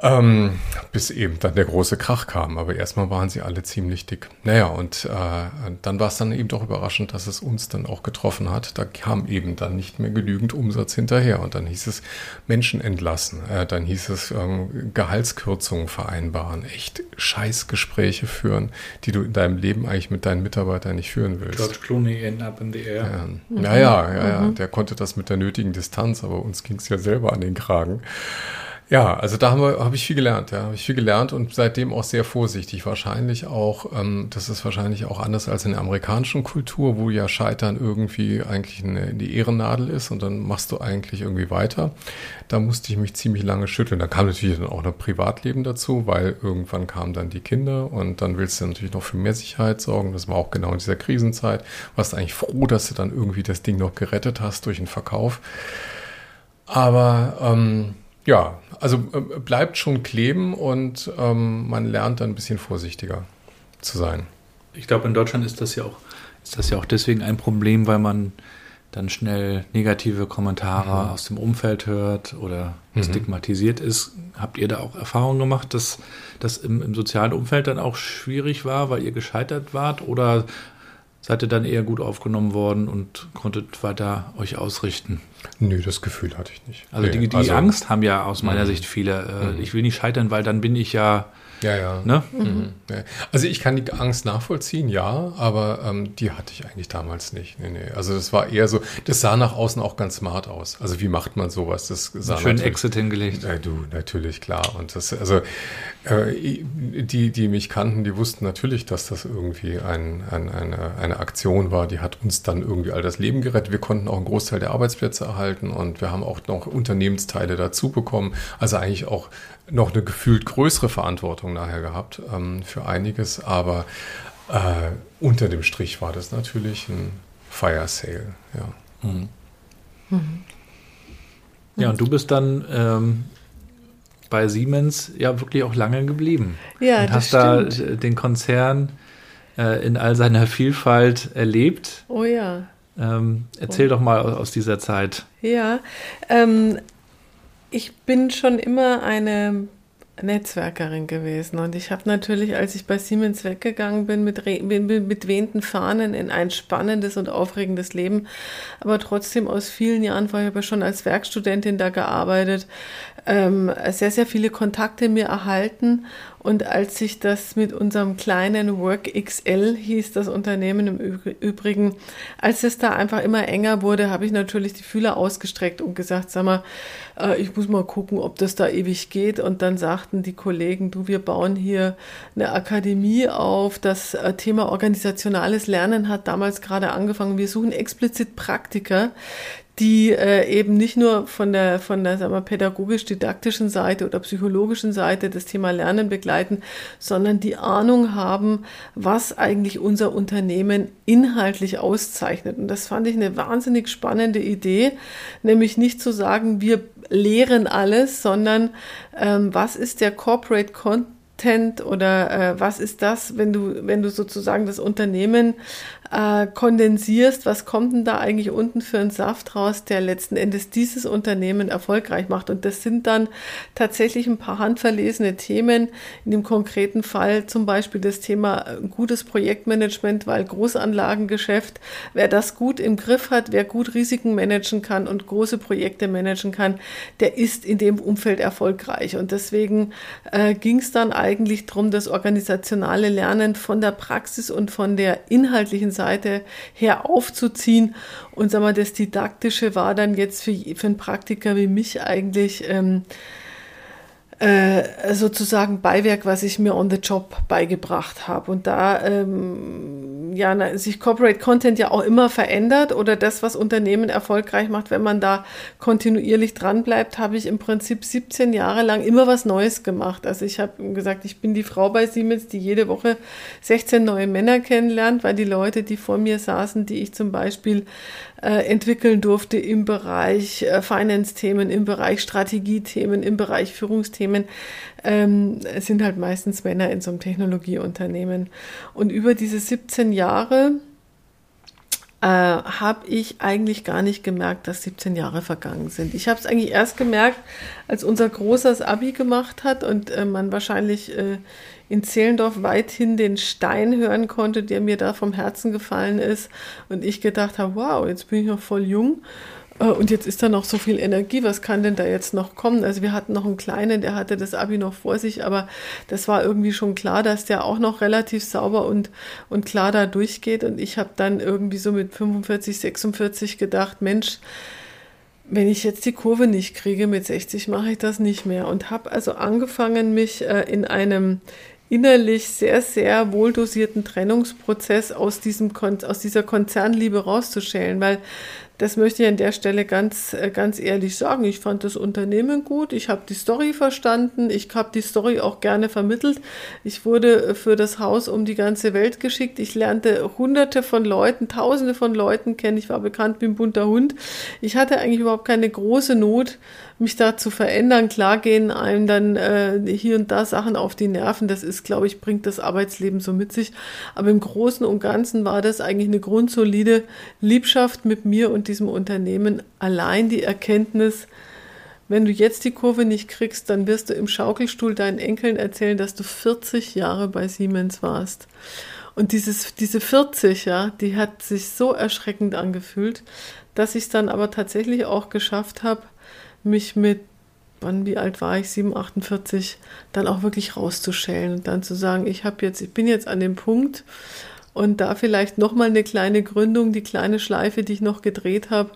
Ähm, bis eben dann der große Krach kam. Aber erstmal waren sie alle ziemlich dick. Naja, und äh, dann war es dann eben doch überraschend, dass es uns dann auch getroffen hat. Da kam eben dann nicht mehr genügend Umsatz hinterher. Und dann hieß es Menschen entlassen. Äh, dann hieß es ähm, Gehaltskürzungen vereinbaren. Echt Scheißgespräche führen, die du in deinem Leben eigentlich mit deinen Mitarbeitern nicht führen willst. George Clooney in Up in the Air. Ja, mhm. ja, ja, ja, ja. Der konnte das mit der nötigen Distanz, aber uns ging es ja selber an den Kragen. Ja, also da habe hab ich viel gelernt, ja, habe ich viel gelernt und seitdem auch sehr vorsichtig. Wahrscheinlich auch, ähm, das ist wahrscheinlich auch anders als in der amerikanischen Kultur, wo ja Scheitern irgendwie eigentlich eine, die Ehrennadel ist und dann machst du eigentlich irgendwie weiter. Da musste ich mich ziemlich lange schütteln. Da kam natürlich dann auch noch Privatleben dazu, weil irgendwann kamen dann die Kinder und dann willst du natürlich noch für mehr Sicherheit sorgen. Das war auch genau in dieser Krisenzeit. Warst eigentlich froh, dass du dann irgendwie das Ding noch gerettet hast durch den Verkauf. Aber ähm, ja, also äh, bleibt schon kleben und ähm, man lernt dann ein bisschen vorsichtiger zu sein. Ich glaube, in Deutschland ist das ja auch, ist das ja auch deswegen ein Problem, weil man dann schnell negative Kommentare mhm. aus dem Umfeld hört oder mhm. stigmatisiert ist. Habt ihr da auch Erfahrungen gemacht, dass das im, im sozialen Umfeld dann auch schwierig war, weil ihr gescheitert wart? Oder seid ihr dann eher gut aufgenommen worden und konntet weiter euch ausrichten? Nö, das Gefühl hatte ich nicht. Also die, die also, Angst haben ja aus meiner mhm. Sicht viele. Äh, mhm. Ich will nicht scheitern, weil dann bin ich ja ja, ja. Ne? Mhm. Also ich kann die Angst nachvollziehen, ja, aber ähm, die hatte ich eigentlich damals nicht. Nee, nee. Also das war eher so, das sah nach außen auch ganz smart aus. Also wie macht man sowas? Das sah Schön Exit hingelegt. Äh, du, natürlich, klar. Und das, also äh, die, die mich kannten, die wussten natürlich, dass das irgendwie ein, ein, eine, eine Aktion war, die hat uns dann irgendwie all das Leben gerettet. Wir konnten auch einen Großteil der Arbeitsplätze erhalten und wir haben auch noch Unternehmensteile dazu bekommen. Also eigentlich auch noch eine gefühlt größere Verantwortung nachher gehabt ähm, für einiges, aber äh, unter dem Strich war das natürlich ein Fire Sale, ja. Mhm. Mhm. Ja, und du bist dann ähm, bei Siemens ja wirklich auch lange geblieben. Ja, und hast da den Konzern äh, in all seiner Vielfalt erlebt. Oh ja. Ähm, erzähl oh. doch mal aus dieser Zeit. Ja, ähm, ich bin schon immer eine Netzwerkerin gewesen und ich habe natürlich, als ich bei Siemens weggegangen bin, mit, mit wehenden Fahnen in ein spannendes und aufregendes Leben, aber trotzdem aus vielen Jahren, vorher ich schon als Werkstudentin da gearbeitet, ähm, sehr, sehr viele Kontakte mir erhalten und als sich das mit unserem kleinen Work XL hieß, das Unternehmen im Übrigen, als es da einfach immer enger wurde, habe ich natürlich die Fühler ausgestreckt und gesagt, sag mal, äh, ich muss mal gucken, ob das da ewig geht. Und dann sagten die Kollegen, du, wir bauen hier eine Akademie auf. Das äh, Thema organisationales Lernen hat damals gerade angefangen. Wir suchen explizit Praktiker, die äh, eben nicht nur von der, von der sagen wir, pädagogisch-didaktischen Seite oder psychologischen Seite das Thema Lernen begleiten, sondern die Ahnung haben, was eigentlich unser Unternehmen inhaltlich auszeichnet. Und das fand ich eine wahnsinnig spannende Idee, nämlich nicht zu sagen, wir lehren alles, sondern ähm, was ist der Corporate Content oder äh, was ist das, wenn du, wenn du sozusagen das Unternehmen äh, kondensierst, was kommt denn da eigentlich unten für einen Saft raus, der letzten Endes dieses Unternehmen erfolgreich macht. Und das sind dann tatsächlich ein paar handverlesene Themen. In dem konkreten Fall zum Beispiel das Thema äh, gutes Projektmanagement, weil Großanlagengeschäft, wer das gut im Griff hat, wer gut Risiken managen kann und große Projekte managen kann, der ist in dem Umfeld erfolgreich. Und deswegen äh, ging es dann eigentlich darum, das organisationale Lernen von der Praxis und von der inhaltlichen Seite her aufzuziehen. Und sag mal, das Didaktische war dann jetzt für, für einen Praktiker wie mich eigentlich ähm, äh, sozusagen Beiwerk, was ich mir on the job beigebracht habe. Und da ähm, ja, sich Corporate Content ja auch immer verändert oder das, was Unternehmen erfolgreich macht, wenn man da kontinuierlich dran bleibt, habe ich im Prinzip 17 Jahre lang immer was Neues gemacht. Also ich habe gesagt, ich bin die Frau bei Siemens, die jede Woche 16 neue Männer kennenlernt, weil die Leute, die vor mir saßen, die ich zum Beispiel entwickeln durfte im Bereich äh, Finance-Themen, im Bereich Strategiethemen, im Bereich Führungsthemen. Ähm, es sind halt meistens Männer in so einem Technologieunternehmen. Und über diese 17 Jahre äh, habe ich eigentlich gar nicht gemerkt, dass 17 Jahre vergangen sind. Ich habe es eigentlich erst gemerkt, als unser Großer das Abi gemacht hat und äh, man wahrscheinlich äh, in Zehlendorf weithin den Stein hören konnte, der mir da vom Herzen gefallen ist. Und ich gedacht habe, wow, jetzt bin ich noch voll jung. Äh, und jetzt ist da noch so viel Energie, was kann denn da jetzt noch kommen? Also wir hatten noch einen kleinen, der hatte das Abi noch vor sich, aber das war irgendwie schon klar, dass der auch noch relativ sauber und, und klar da durchgeht. Und ich habe dann irgendwie so mit 45, 46 gedacht, Mensch, wenn ich jetzt die Kurve nicht kriege mit 60, mache ich das nicht mehr. Und habe also angefangen, mich äh, in einem innerlich sehr, sehr wohldosierten Trennungsprozess aus, diesem, aus dieser Konzernliebe rauszuschälen, weil das möchte ich an der Stelle ganz, äh, ganz ehrlich sagen. Ich fand das Unternehmen gut. Ich habe die Story verstanden. Ich habe die Story auch gerne vermittelt. Ich wurde für das Haus um die ganze Welt geschickt. Ich lernte hunderte von Leuten, tausende von Leuten kennen. Ich war bekannt wie ein bunter Hund. Ich hatte eigentlich überhaupt keine große Not, mich da zu verändern. Klar gehen einem dann äh, hier und da Sachen auf die Nerven. Das ist, glaube ich, bringt das Arbeitsleben so mit sich. Aber im Großen und Ganzen war das eigentlich eine grundsolide Liebschaft mit mir und diesem Unternehmen. Allein die Erkenntnis, wenn du jetzt die Kurve nicht kriegst, dann wirst du im Schaukelstuhl deinen Enkeln erzählen, dass du 40 Jahre bei Siemens warst. Und dieses, diese 40, ja, die hat sich so erschreckend angefühlt, dass ich es dann aber tatsächlich auch geschafft habe, mich mit, wann, wie alt war ich, 7, 48, dann auch wirklich rauszuschälen und dann zu sagen, ich habe jetzt, ich bin jetzt an dem Punkt und da vielleicht nochmal eine kleine Gründung, die kleine Schleife, die ich noch gedreht habe,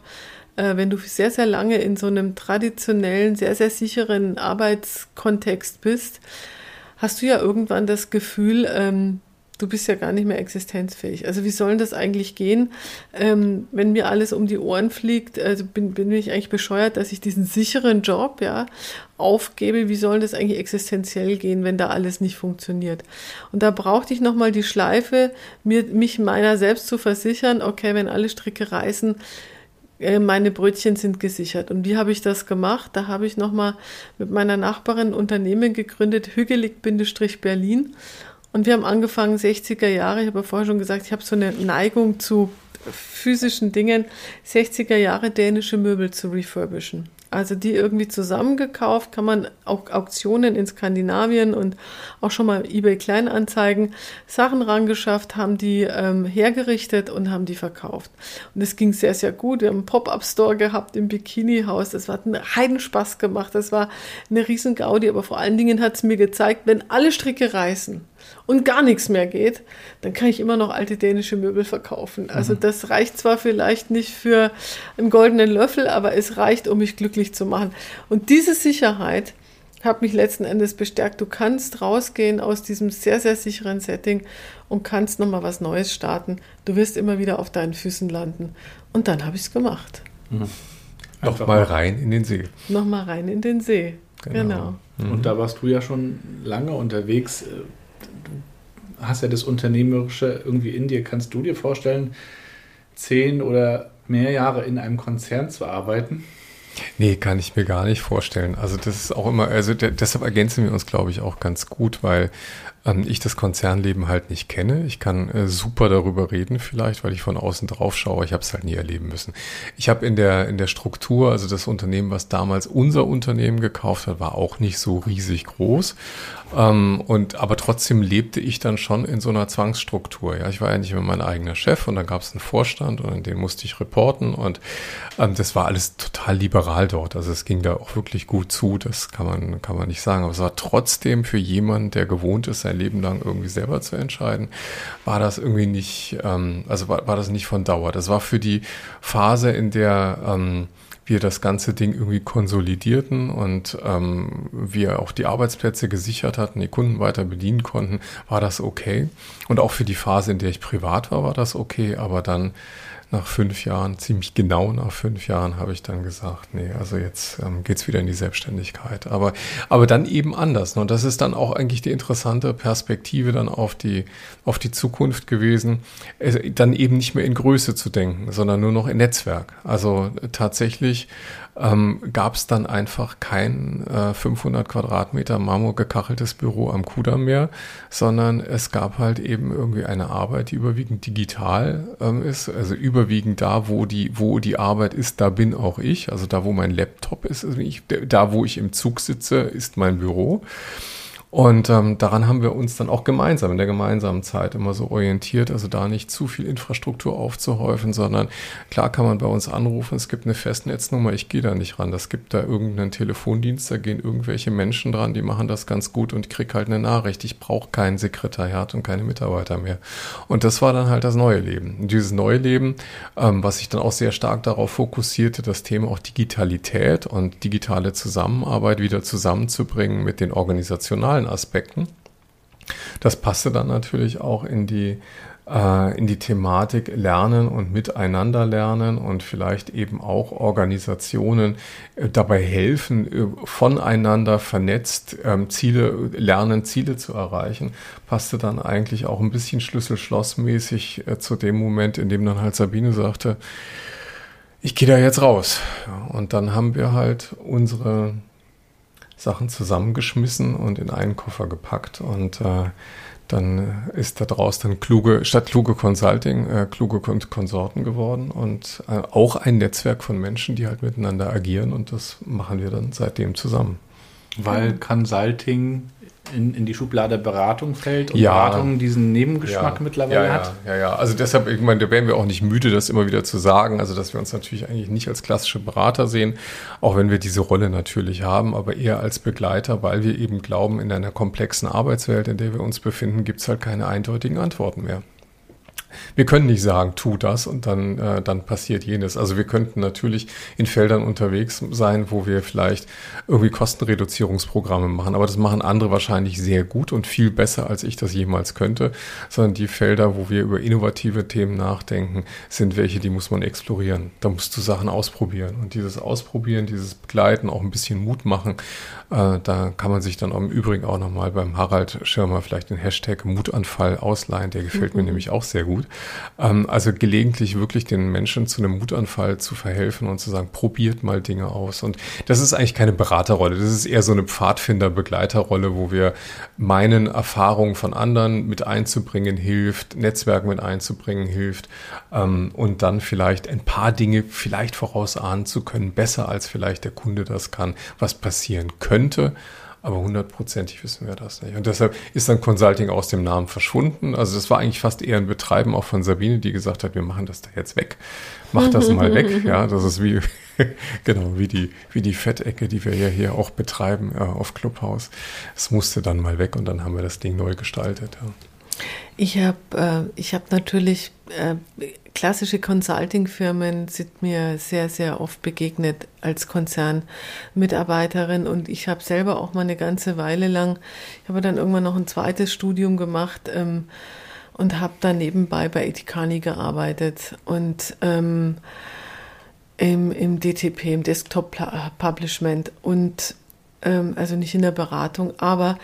äh, wenn du sehr, sehr lange in so einem traditionellen, sehr, sehr sicheren Arbeitskontext bist, hast du ja irgendwann das Gefühl, ähm, du bist ja gar nicht mehr existenzfähig. Also wie soll das eigentlich gehen, ähm, wenn mir alles um die Ohren fliegt? Also bin, bin ich eigentlich bescheuert, dass ich diesen sicheren Job ja aufgebe. Wie soll das eigentlich existenziell gehen, wenn da alles nicht funktioniert? Und da brauchte ich nochmal die Schleife, mir, mich meiner selbst zu versichern, okay, wenn alle Stricke reißen, äh, meine Brötchen sind gesichert. Und wie habe ich das gemacht? Da habe ich nochmal mit meiner Nachbarin ein Unternehmen gegründet, Hügelig-Berlin. Und wir haben angefangen, 60er Jahre, ich habe ja vorher schon gesagt, ich habe so eine Neigung zu physischen Dingen, 60er Jahre dänische Möbel zu refurbischen. Also die irgendwie zusammengekauft, kann man auch Auktionen in Skandinavien und auch schon mal eBay Kleinanzeigen Sachen rangeschafft, haben die ähm, hergerichtet und haben die verkauft. Und es ging sehr, sehr gut. Wir haben einen Pop-Up-Store gehabt im Bikini-Haus. Das hat einen Heidenspaß gemacht. Das war eine riesen Gaudi, aber vor allen Dingen hat es mir gezeigt, wenn alle Stricke reißen, und gar nichts mehr geht, dann kann ich immer noch alte dänische Möbel verkaufen. Also mhm. das reicht zwar vielleicht nicht für einen goldenen Löffel, aber es reicht, um mich glücklich zu machen. Und diese Sicherheit hat mich letzten Endes bestärkt. Du kannst rausgehen aus diesem sehr, sehr sicheren Setting und kannst nochmal was Neues starten. Du wirst immer wieder auf deinen Füßen landen. Und dann habe ich es gemacht. Mhm. Noch mal rein in den See. Noch mal rein in den See. Genau. genau. Mhm. Und da warst du ja schon lange unterwegs. Hast ja das Unternehmerische irgendwie in dir. Kannst du dir vorstellen, zehn oder mehr Jahre in einem Konzern zu arbeiten? Nee, kann ich mir gar nicht vorstellen. Also das ist auch immer, also deshalb ergänzen wir uns, glaube ich, auch ganz gut, weil ähm, ich das Konzernleben halt nicht kenne. Ich kann äh, super darüber reden vielleicht, weil ich von außen drauf schaue. Ich habe es halt nie erleben müssen. Ich habe in der, in der Struktur, also das Unternehmen, was damals unser Unternehmen gekauft hat, war auch nicht so riesig groß. Ähm, und aber trotzdem lebte ich dann schon in so einer Zwangsstruktur. Ja, ich war ja nicht immer mein eigener Chef und dann gab es einen Vorstand und den musste ich reporten und ähm, das war alles total liberal dort. Also es ging da auch wirklich gut zu. Das kann man kann man nicht sagen. Aber es war trotzdem für jemanden, der gewohnt ist, sein Leben lang irgendwie selber zu entscheiden, war das irgendwie nicht, ähm, also war, war das nicht von Dauer. Das war für die Phase, in der ähm, wir das ganze Ding irgendwie konsolidierten und ähm, wir auch die Arbeitsplätze gesichert hatten, die Kunden weiter bedienen konnten, war das okay. Und auch für die Phase, in der ich privat war, war das okay. Aber dann nach fünf Jahren, ziemlich genau nach fünf Jahren, habe ich dann gesagt, nee, also jetzt ähm, geht's wieder in die Selbstständigkeit. Aber, aber dann eben anders. Ne? Und das ist dann auch eigentlich die interessante Perspektive dann auf die, auf die Zukunft gewesen, äh, dann eben nicht mehr in Größe zu denken, sondern nur noch in Netzwerk. Also tatsächlich ähm, gab es dann einfach kein äh, 500 Quadratmeter marmorgekacheltes Büro am Kudamm mehr, sondern es gab halt eben irgendwie eine Arbeit, die überwiegend digital ähm, ist, also überwiegend da, wo die, wo die Arbeit ist, da bin auch ich, also da, wo mein Laptop ist, also ich, da, wo ich im Zug sitze, ist mein Büro. Und ähm, daran haben wir uns dann auch gemeinsam in der gemeinsamen Zeit immer so orientiert, also da nicht zu viel Infrastruktur aufzuhäufen, sondern klar kann man bei uns anrufen, es gibt eine Festnetznummer, ich gehe da nicht ran. Das gibt da irgendeinen Telefondienst, da gehen irgendwelche Menschen dran, die machen das ganz gut und ich krieg halt eine Nachricht. Ich brauche kein Sekretariat und keine Mitarbeiter mehr. Und das war dann halt das neue Leben. Und dieses neue Leben, ähm, was sich dann auch sehr stark darauf fokussierte, das Thema auch Digitalität und digitale Zusammenarbeit wieder zusammenzubringen mit den organisationalen sozialen Aspekten. Das passte dann natürlich auch in die, äh, in die Thematik Lernen und Miteinander lernen und vielleicht eben auch Organisationen äh, dabei helfen, äh, voneinander vernetzt ähm, Ziele, lernen, Ziele zu erreichen, passte dann eigentlich auch ein bisschen Schlüssel-Schloss-mäßig äh, zu dem Moment, in dem dann halt Sabine sagte, ich gehe da jetzt raus. und dann haben wir halt unsere Sachen zusammengeschmissen und in einen Koffer gepackt und äh, dann ist da draus dann kluge, statt kluge Consulting, äh, kluge Konsorten geworden und äh, auch ein Netzwerk von Menschen, die halt miteinander agieren und das machen wir dann seitdem zusammen. Weil Consulting in, in die Schublade Beratung fällt und ja. Beratung diesen Nebengeschmack ja. mittlerweile ja, hat. Ja, ja, also deshalb, ich meine, da wären wir auch nicht müde, das immer wieder zu sagen, also dass wir uns natürlich eigentlich nicht als klassische Berater sehen, auch wenn wir diese Rolle natürlich haben, aber eher als Begleiter, weil wir eben glauben, in einer komplexen Arbeitswelt, in der wir uns befinden, gibt es halt keine eindeutigen Antworten mehr. Wir können nicht sagen, tu das und dann, äh, dann passiert jenes. Also wir könnten natürlich in Feldern unterwegs sein, wo wir vielleicht irgendwie Kostenreduzierungsprogramme machen, aber das machen andere wahrscheinlich sehr gut und viel besser, als ich das jemals könnte, sondern die Felder, wo wir über innovative Themen nachdenken, sind welche, die muss man explorieren. Da musst du Sachen ausprobieren und dieses Ausprobieren, dieses Begleiten, auch ein bisschen Mut machen, äh, da kann man sich dann im Übrigen auch nochmal beim Harald Schirmer vielleicht den Hashtag Mutanfall ausleihen, der gefällt mhm. mir nämlich auch sehr gut. Ähm, also gelegentlich wirklich den Menschen zu einem Mutanfall zu verhelfen und zu sagen, probiert mal Dinge aus. Und das ist eigentlich keine Beraterrolle, das ist eher so eine Pfadfinder-Begleiterrolle, wo wir meinen Erfahrungen von anderen mit einzubringen hilft, Netzwerk mit einzubringen hilft ähm, und dann vielleicht ein paar Dinge vielleicht vorausahnen zu können, besser als vielleicht der Kunde das kann, was passieren könnte. Aber hundertprozentig wissen wir das nicht. Und deshalb ist dann Consulting aus dem Namen verschwunden. Also das war eigentlich fast eher ein Betreiben auch von Sabine, die gesagt hat, wir machen das da jetzt weg. Mach das mal weg. [LAUGHS] Ja, das ist wie, [LAUGHS] genau, wie die, wie die Fettecke, die wir ja hier auch betreiben äh, auf Clubhouse. Es musste dann mal weg und dann haben wir das Ding neu gestaltet. Ja. Ich habe äh, hab natürlich äh, klassische Consulting-Firmen sind mir sehr, sehr oft begegnet als Konzernmitarbeiterin und ich habe selber auch mal eine ganze Weile lang, ich habe dann irgendwann noch ein zweites Studium gemacht ähm, und habe dann nebenbei bei Etikani gearbeitet und ähm, im, im DTP, im Desktop Publishment und ähm, also nicht in der Beratung, aber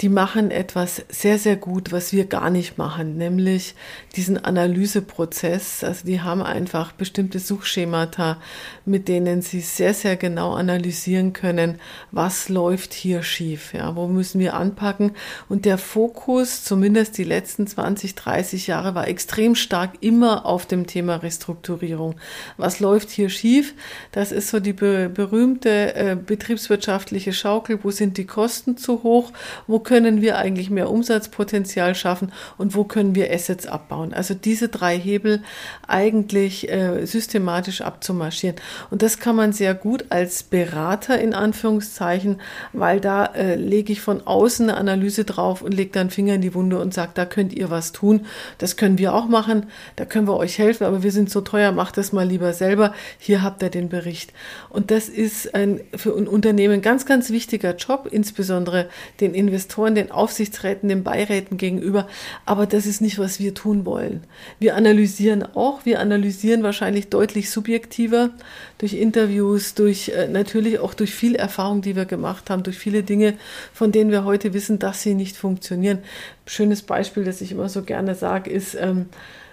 die machen etwas sehr, sehr gut, was wir gar nicht machen, nämlich diesen Analyseprozess. Also die haben einfach bestimmte Suchschemata, mit denen sie sehr, sehr genau analysieren können, was läuft hier schief, ja, wo müssen wir anpacken. Und der Fokus, zumindest die letzten 20, 30 Jahre, war extrem stark immer auf dem Thema Restrukturierung. Was läuft hier schief? Das ist so die berühmte äh, betriebswirtschaftliche Schaukel. Wo sind die Kosten zu hoch? Wo können wir eigentlich mehr Umsatzpotenzial schaffen und wo können wir Assets abbauen. Also diese drei Hebel eigentlich äh, systematisch abzumarschieren. Und das kann man sehr gut als Berater in Anführungszeichen, weil da äh, lege ich von außen eine Analyse drauf und lege dann Finger in die Wunde und sage, da könnt ihr was tun. Das können wir auch machen, da können wir euch helfen, aber wir sind so teuer, macht das mal lieber selber. Hier habt ihr den Bericht. Und das ist ein, für ein Unternehmen ganz, ganz wichtiger Job, insbesondere den Investoren Investoren, den Aufsichtsräten, den Beiräten gegenüber. Aber das ist nicht, was wir tun wollen. Wir analysieren auch, wir analysieren wahrscheinlich deutlich subjektiver durch Interviews, durch äh, natürlich auch durch viel Erfahrung, die wir gemacht haben, durch viele Dinge, von denen wir heute wissen, dass sie nicht funktionieren. Schönes Beispiel, das ich immer so gerne sage, ist, ähm,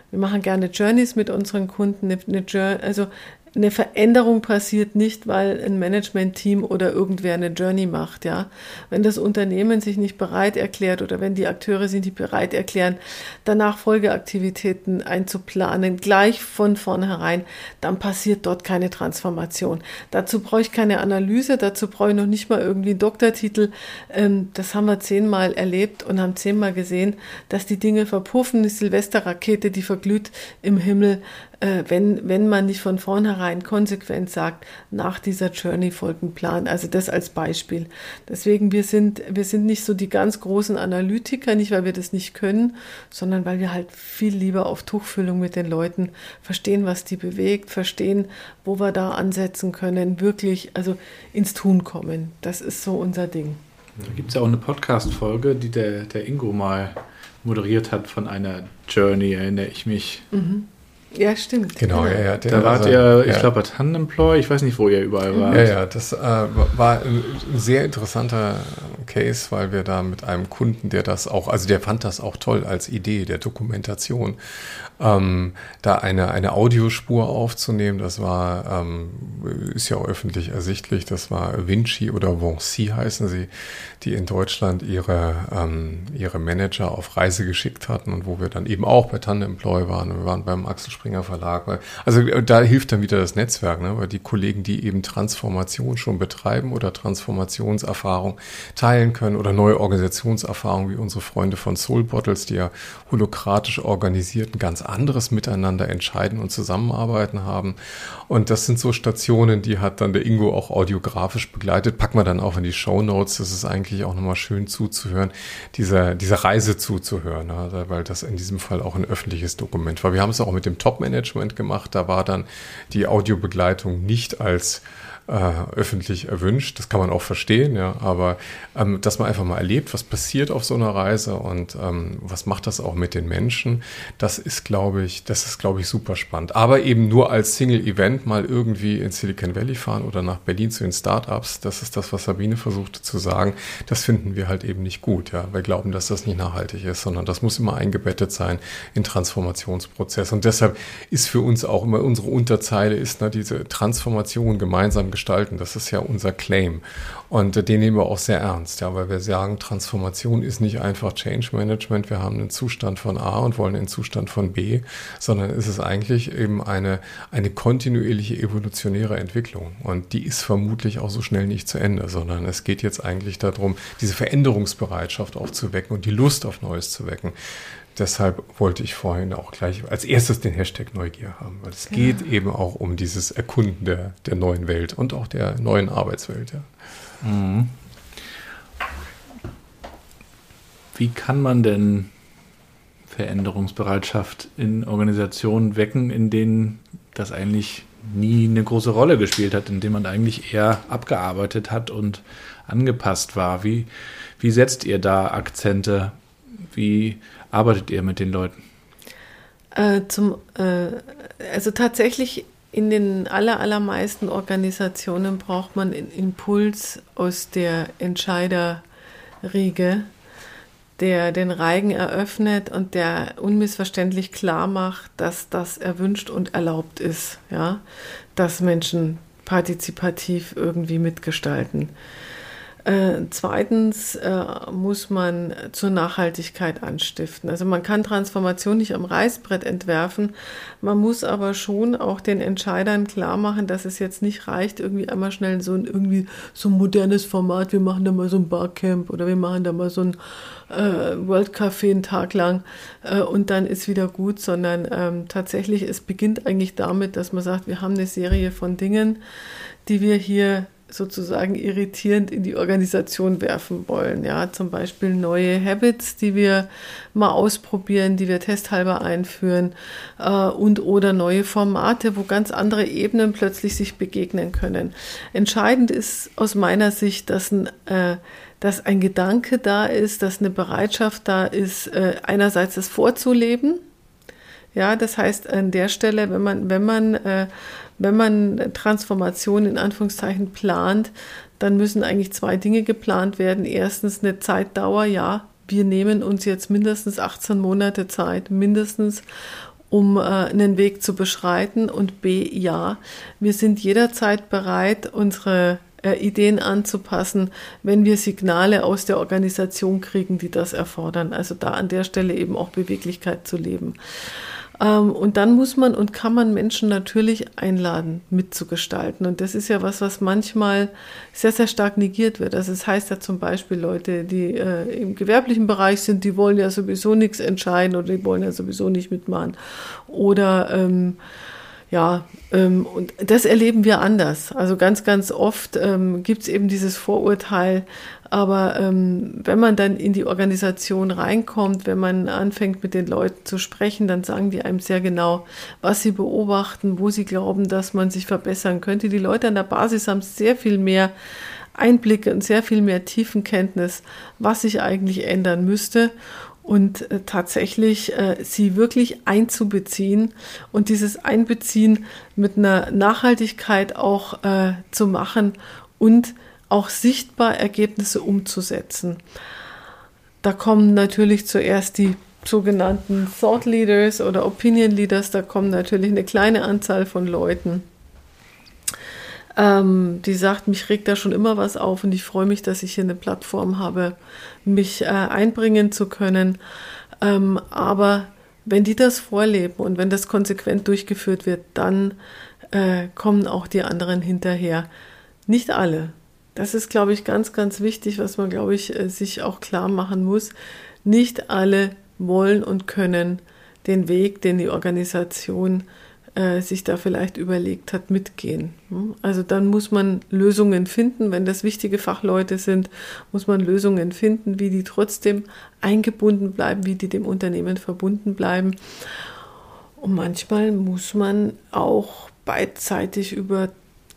wir machen gerne Journeys mit unseren Kunden. Eine, eine also eine Veränderung passiert nicht, weil ein Management-Team oder irgendwer eine Journey macht, ja. Wenn das Unternehmen sich nicht bereit erklärt oder wenn die Akteure sich nicht bereit erklären, danach Folgeaktivitäten einzuplanen, gleich von vornherein, dann passiert dort keine Transformation. Dazu brauche ich keine Analyse, dazu brauche ich noch nicht mal irgendwie einen Doktortitel. Ähm, das haben wir zehnmal erlebt und haben zehnmal gesehen, dass die Dinge verpuffen, die Silvesterrakete, die verglüht im Himmel, äh, wenn, wenn man nicht von vornherein konsequent sagt, nach dieser Journey folgt ein Plan. Also das als Beispiel. Deswegen, wir sind, wir sind nicht so die ganz großen Analytiker, nicht weil wir das nicht können, sondern weil wir halt viel lieber auf Tuchfüllung mit den Leuten verstehen, was die bewegt, verstehen, wo wir da ansetzen können, wirklich, also ins Tun kommen. Das ist so unser Ding. Da gibt es ja auch eine Podcast-Folge, die der, der Ingo mal moderiert hat von einer Journey, erinnere ich mich. Mhm. Ja, stimmt. Genau, genau. ja, ja. Da wart also, ihr, ich ja. glaube, bei Tandemploy, ich weiß nicht, wo ihr überall wart. Ja, ja, das äh, war ein sehr interessanter Case, weil wir da mit einem Kunden, der das auch, also der fand das auch toll als Idee der Dokumentation, ähm, da eine, eine Audiospur aufzunehmen. Das war, ähm, ist ja auch öffentlich ersichtlich, das war Vinci oder Vinci heißen sie, die in Deutschland ihre, ähm, ihre Manager auf Reise geschickt hatten und wo wir dann eben auch bei Tandemploy waren. Wir waren beim Axel Springer Verlag. Also äh, da hilft dann wieder das Netzwerk, ne? weil die Kollegen, die eben Transformation schon betreiben oder Transformationserfahrung teilen können oder neue Organisationserfahrung wie unsere Freunde von Soul Bottles, die ja holokratisch organisiert ein ganz anderes Miteinander entscheiden und zusammenarbeiten haben. Und das sind so Stationen, die hat dann der Ingo auch audiografisch begleitet. Packen wir dann auch in die Show Notes. Das ist eigentlich auch nochmal schön zuzuhören, dieser, dieser Reise zuzuhören, ne? weil das in diesem Fall auch ein öffentliches Dokument war. Wir haben es auch mit dem Top-Management gemacht. Da war dann die Audiobegleitung nicht als äh, öffentlich erwünscht. Das kann man auch verstehen, ja. Aber ähm, dass man einfach mal erlebt, was passiert auf so einer Reise und ähm, was macht das auch mit den Menschen, das ist, glaube ich, das ist, glaube ich, super spannend. Aber eben nur als Single-Event mal irgendwie in Silicon Valley fahren oder nach Berlin zu den Startups, das ist das, was Sabine versuchte zu sagen. Das finden wir halt eben nicht gut, ja. Wir glauben, dass das nicht nachhaltig ist, sondern das muss immer eingebettet sein in Transformationsprozess. Und deshalb ist für uns auch immer unsere Unterzeile ist ne, diese Transformation gemeinsam gestalten. Das ist ja unser Claim. Und den nehmen wir auch sehr ernst, ja, weil wir sagen, Transformation ist nicht einfach Change Management. Wir haben einen Zustand von A und wollen einen Zustand von B, sondern es ist eigentlich eben eine, eine kontinuierliche evolutionäre Entwicklung. Und die ist vermutlich auch so schnell nicht zu Ende, sondern es geht jetzt eigentlich darum, diese Veränderungsbereitschaft aufzuwecken und die Lust auf Neues zu wecken deshalb wollte ich vorhin auch gleich als erstes den Hashtag Neugier haben, weil es geht eben auch um dieses Erkunden der, der neuen Welt und auch der neuen Arbeitswelt. Ja. Mhm. Wie kann man denn Veränderungsbereitschaft in Organisationen wecken, in denen das eigentlich nie eine große Rolle gespielt hat, in denen man eigentlich eher abgearbeitet hat und angepasst war? Wie, wie setzt ihr da Akzente? Wie arbeitet ihr mit den Leuten? Äh, zum, äh, also tatsächlich in den aller, allermeisten Organisationen braucht man einen Impuls aus der Entscheiderriege, der den Reigen eröffnet und der unmissverständlich klar macht, dass das erwünscht und erlaubt ist, ja, dass Menschen partizipativ irgendwie mitgestalten. Äh, zweitens äh, muss man zur Nachhaltigkeit anstiften. Also man kann Transformation nicht am Reißbrett entwerfen, man muss aber schon auch den Entscheidern klar machen, dass es jetzt nicht reicht, irgendwie einmal schnell so ein irgendwie so ein modernes Format, wir machen da mal so ein Barcamp oder wir machen da mal so ein äh, World Café einen Tag lang äh, und dann ist wieder gut, sondern ähm, tatsächlich, es beginnt eigentlich damit, dass man sagt, wir haben eine Serie von Dingen, die wir hier sozusagen irritierend in die Organisation werfen wollen. Ja, zum Beispiel neue Habits, die wir mal ausprobieren, die wir testhalber einführen äh, und oder neue Formate, wo ganz andere Ebenen plötzlich sich begegnen können. Entscheidend ist aus meiner Sicht, dass ein, äh, dass ein Gedanke da ist, dass eine Bereitschaft da ist, äh, einerseits das vorzuleben. Ja, das heißt an der Stelle, wenn man, wenn man äh, wenn man Transformation in Anführungszeichen plant, dann müssen eigentlich zwei Dinge geplant werden. Erstens eine Zeitdauer, ja, wir nehmen uns jetzt mindestens 18 Monate Zeit, mindestens, um äh, einen Weg zu beschreiten. Und B, ja, wir sind jederzeit bereit, unsere äh, Ideen anzupassen, wenn wir Signale aus der Organisation kriegen, die das erfordern. Also da an der Stelle eben auch Beweglichkeit zu leben. Ähm, und dann muss man und kann man Menschen natürlich einladen, mitzugestalten. Und das ist ja was, was manchmal sehr, sehr stark negiert wird. Also es heißt ja zum Beispiel Leute, die äh, im gewerblichen Bereich sind, die wollen ja sowieso nichts entscheiden oder die wollen ja sowieso nicht mitmachen. Oder ähm, ja, ähm, und das erleben wir anders. Also ganz, ganz oft ähm, gibt es eben dieses Vorurteil, aber ähm, wenn man dann in die Organisation reinkommt, wenn man anfängt mit den Leuten zu sprechen, dann sagen die einem sehr genau, was sie beobachten, wo sie glauben, dass man sich verbessern könnte. Die Leute an der Basis haben sehr viel mehr Einblicke und sehr viel mehr Tiefenkenntnis, was sich eigentlich ändern müsste und äh, tatsächlich äh, sie wirklich einzubeziehen und dieses Einbeziehen mit einer Nachhaltigkeit auch äh, zu machen und auch sichtbar Ergebnisse umzusetzen. Da kommen natürlich zuerst die sogenannten Thought Leaders oder Opinion Leaders, da kommen natürlich eine kleine Anzahl von Leuten ähm, die sagt, mich regt da schon immer was auf und ich freue mich, dass ich hier eine Plattform habe, mich äh, einbringen zu können. Ähm, aber wenn die das vorleben und wenn das konsequent durchgeführt wird, dann äh, kommen auch die anderen hinterher. Nicht alle. Das ist, glaube ich, ganz, ganz wichtig, was man, glaube ich, äh, sich auch klar machen muss. Nicht alle wollen und können den Weg, den die Organisation äh, sich da vielleicht überlegt hat, mitgehen. Hm? Also dann muss man Lösungen finden, wenn das wichtige Fachleute sind, muss man Lösungen finden, wie die trotzdem eingebunden bleiben, wie die dem Unternehmen verbunden bleiben. Und manchmal muss man auch beidseitig über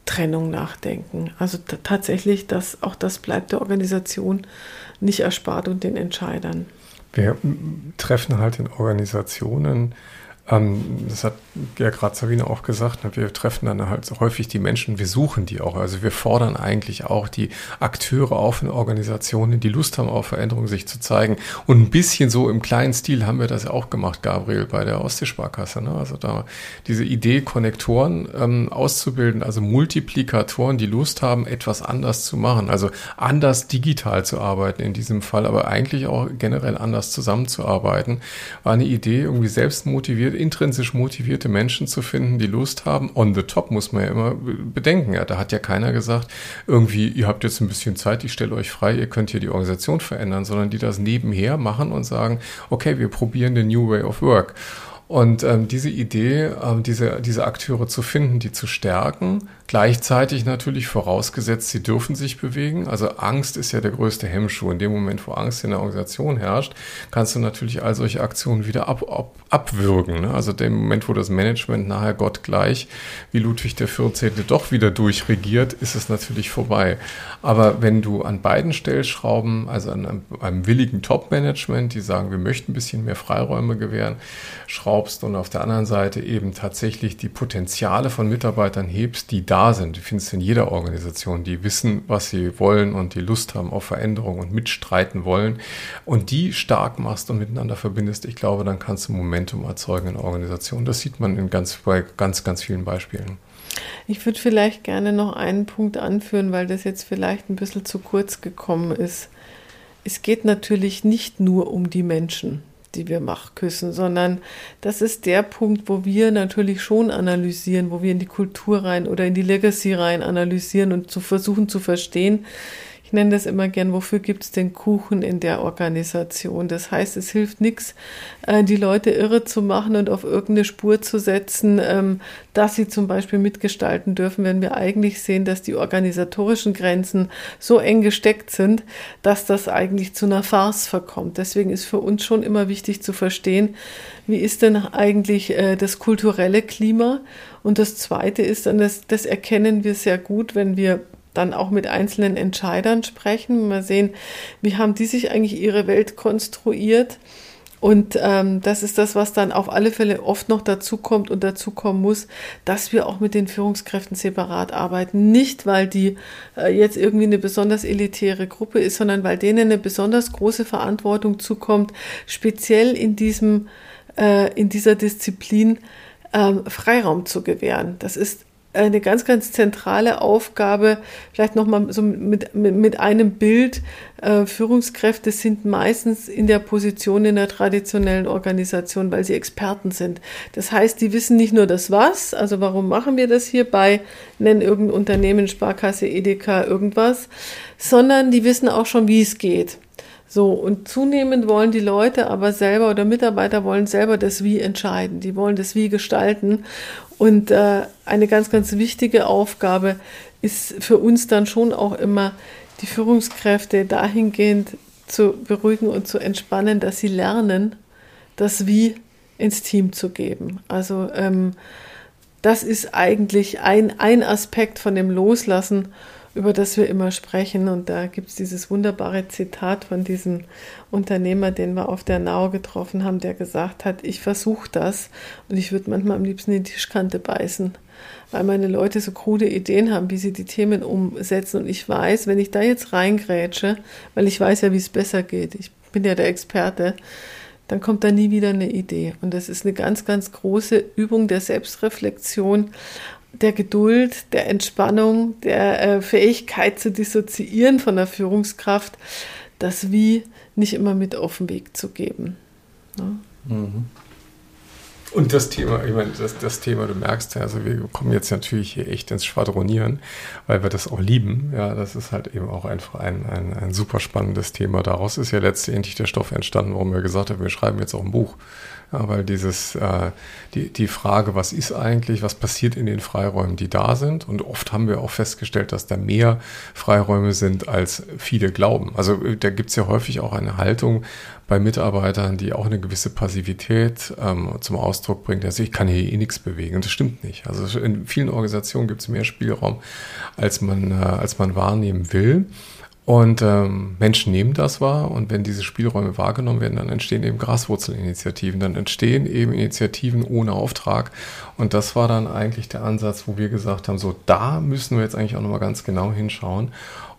Trennung nachdenken. Also tatsächlich, dass auch das bleibt der Organisation nicht erspart und den Entscheidern. Wir treffen halt in Organisationen das hat ja gerade Sabine auch gesagt, ne, wir treffen dann halt so häufig die Menschen, wir suchen die auch. Also wir fordern eigentlich auch die Akteure auf in Organisationen, die Lust haben auf Veränderung, sich zu zeigen. Und ein bisschen so im kleinen Stil haben wir das ja auch gemacht, Gabriel, bei der Ostseesparkasse. Ne? Also da diese Idee, Konnektoren ähm, auszubilden, also Multiplikatoren, die Lust haben, etwas anders zu machen. Also anders digital zu arbeiten in diesem Fall, aber eigentlich auch generell anders zusammenzuarbeiten, war eine Idee, irgendwie selbst motiviert intrinsisch motivierte Menschen zu finden, die Lust haben. On the top muss man ja immer bedenken. Ja, da hat ja keiner gesagt, irgendwie, ihr habt jetzt ein bisschen Zeit, ich stelle euch frei, ihr könnt hier die Organisation verändern, sondern die das nebenher machen und sagen, okay, wir probieren den New Way of Work. Und ähm, diese Idee, ähm, diese, diese Akteure zu finden, die zu stärken, Gleichzeitig natürlich vorausgesetzt, sie dürfen sich bewegen. Also Angst ist ja der größte Hemmschuh. In dem Moment, wo Angst in der Organisation herrscht, kannst du natürlich all solche Aktionen wieder ab, ab, abwürgen. Ne? Also dem Moment, wo das Management nachher Gott gleich, wie Ludwig 14. doch wieder durchregiert, ist es natürlich vorbei. Aber wenn du an beiden Stellschrauben, also an einem, einem willigen Top-Management, die sagen, wir möchten ein bisschen mehr Freiräume gewähren, Schrauben schraubst und auf der anderen Seite eben tatsächlich die Potenziale von Mitarbeitern hebst, die da sind. Du findest in jeder Organisation, die wissen, was sie wollen und die Lust haben auf Veränderung und mitstreiten wollen und die stark machst und miteinander verbindest, ich glaube, dann kannst du Momentum erzeugen in der Organisation. Das sieht man in ganz, bei ganz, ganz vielen Beispielen. Ich würde vielleicht gerne noch einen Punkt anführen, weil das jetzt vielleicht ein bisschen zu kurz gekommen ist. Es geht natürlich nicht nur um die Menschen, die wir Mach küssen, sondern das ist der Punkt, wo wir natürlich schon analysieren, wo wir in die Kultur rein oder in die Legacy rein analysieren und zu versuchen zu verstehen, ich nenne das immer gern, wofür gibt es den Kuchen in der Organisation? Das heißt, es hilft nichts, äh, die Leute irre zu machen und auf irgendeine Spur zu setzen, ähm, dass sie zum Beispiel mitgestalten dürfen, wenn wir eigentlich sehen, dass die organisatorischen Grenzen so eng gesteckt sind, dass das eigentlich zu einer Farce verkommt. Deswegen ist für uns schon immer wichtig zu verstehen, wie ist denn eigentlich äh, das kulturelle Klima? Und das Zweite ist dann, das, das erkennen wir sehr gut, wenn wir dann auch mit einzelnen Entscheidern sprechen, mal sehen, wie haben die sich eigentlich ihre Welt konstruiert. Und ähm, das ist das, was dann auf alle Fälle oft noch dazu kommt und dazu kommen muss, dass wir auch mit den Führungskräften separat arbeiten. Nicht, weil die äh, jetzt irgendwie eine besonders elitäre Gruppe ist, sondern weil denen eine besonders große Verantwortung zukommt, speziell in diesem, äh, in dieser Disziplin ähm, Freiraum zu gewähren. Das ist eine ganz, ganz zentrale Aufgabe, vielleicht nochmal so mit, mit, mit einem Bild. Äh, Führungskräfte sind meistens in der Position in der traditionellen Organisation, weil sie Experten sind. Das heißt, die wissen nicht nur das Was, also warum machen wir das hier bei, nennen irgendein Unternehmen, Sparkasse, Edeka, irgendwas, sondern die wissen auch schon, wie es geht. So, und zunehmend wollen die Leute aber selber oder Mitarbeiter wollen selber das Wie entscheiden. Die wollen das Wie gestalten. Und äh, eine ganz, ganz wichtige Aufgabe ist für uns dann schon auch immer, die Führungskräfte dahingehend zu beruhigen und zu entspannen, dass sie lernen, das Wie ins Team zu geben. Also ähm, das ist eigentlich ein, ein Aspekt von dem Loslassen über das wir immer sprechen. Und da gibt es dieses wunderbare Zitat von diesem Unternehmer, den wir auf der Nau getroffen haben, der gesagt hat, ich versuche das und ich würde manchmal am liebsten in die Tischkante beißen, weil meine Leute so krude Ideen haben, wie sie die Themen umsetzen. Und ich weiß, wenn ich da jetzt reingrätsche, weil ich weiß ja, wie es besser geht, ich bin ja der Experte, dann kommt da nie wieder eine Idee. Und das ist eine ganz, ganz große Übung der Selbstreflexion der Geduld, der Entspannung, der äh, Fähigkeit zu dissoziieren von der Führungskraft, das Wie nicht immer mit auf den Weg zu geben. Ja. Mhm. Und das Thema, ich meine, das, das Thema, du merkst ja, also wir kommen jetzt natürlich hier echt ins Schwadronieren, weil wir das auch lieben. Ja, das ist halt eben auch einfach ein, ein, ein super spannendes Thema. Daraus ist ja letztendlich der Stoff entstanden, warum wir gesagt haben, wir schreiben jetzt auch ein Buch. Ja, weil dieses, äh, die, die Frage, was ist eigentlich, was passiert in den Freiräumen, die da sind? Und oft haben wir auch festgestellt, dass da mehr Freiräume sind, als viele glauben. Also da gibt es ja häufig auch eine Haltung bei Mitarbeitern, die auch eine gewisse Passivität ähm, zum Ausdruck bringt. Also ich kann hier eh nichts bewegen. Und das stimmt nicht. Also in vielen Organisationen gibt es mehr Spielraum, als man, äh, als man wahrnehmen will. Und ähm, Menschen nehmen das wahr und wenn diese Spielräume wahrgenommen werden, dann entstehen eben Graswurzelinitiativen, dann entstehen eben Initiativen ohne Auftrag. Und das war dann eigentlich der Ansatz, wo wir gesagt haben, so da müssen wir jetzt eigentlich auch nochmal ganz genau hinschauen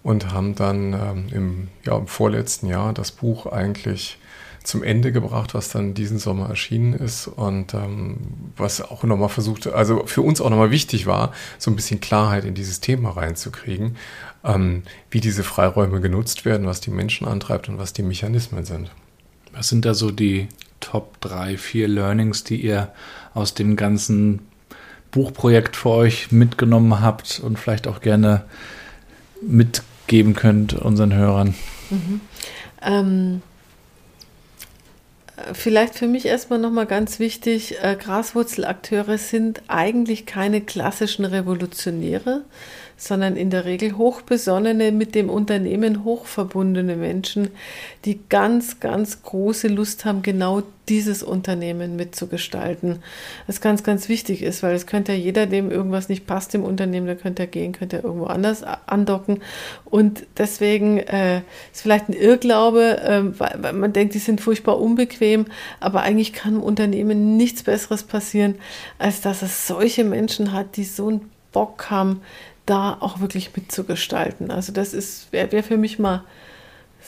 und haben dann ähm, im, ja, im vorletzten Jahr das Buch eigentlich zum Ende gebracht, was dann diesen Sommer erschienen ist und ähm, was auch nochmal versucht, also für uns auch nochmal wichtig war, so ein bisschen Klarheit in dieses Thema reinzukriegen, ähm, wie diese Freiräume genutzt werden, was die Menschen antreibt und was die Mechanismen sind. Was sind da so die Top 3, 4 Learnings, die ihr aus dem ganzen Buchprojekt für euch mitgenommen habt und vielleicht auch gerne mitgeben könnt unseren Hörern? Mhm. Ähm, Vielleicht für mich erstmal nochmal ganz wichtig, äh, Graswurzelakteure sind eigentlich keine klassischen Revolutionäre, sondern in der Regel hochbesonnene, mit dem Unternehmen hochverbundene Menschen, die ganz, ganz große Lust haben, genau dieses Unternehmen mitzugestalten. Was ganz, ganz wichtig ist, weil es könnte ja jeder, dem irgendwas nicht passt im Unternehmen, der könnte er gehen, könnte er irgendwo anders andocken. Und deswegen äh, ist vielleicht ein Irrglaube, äh, weil man denkt, die sind furchtbar unbequem, aber eigentlich kann im Unternehmen nichts Besseres passieren, als dass es solche Menschen hat, die so einen Bock haben, da auch wirklich mitzugestalten. Also das ist wäre wär für mich mal,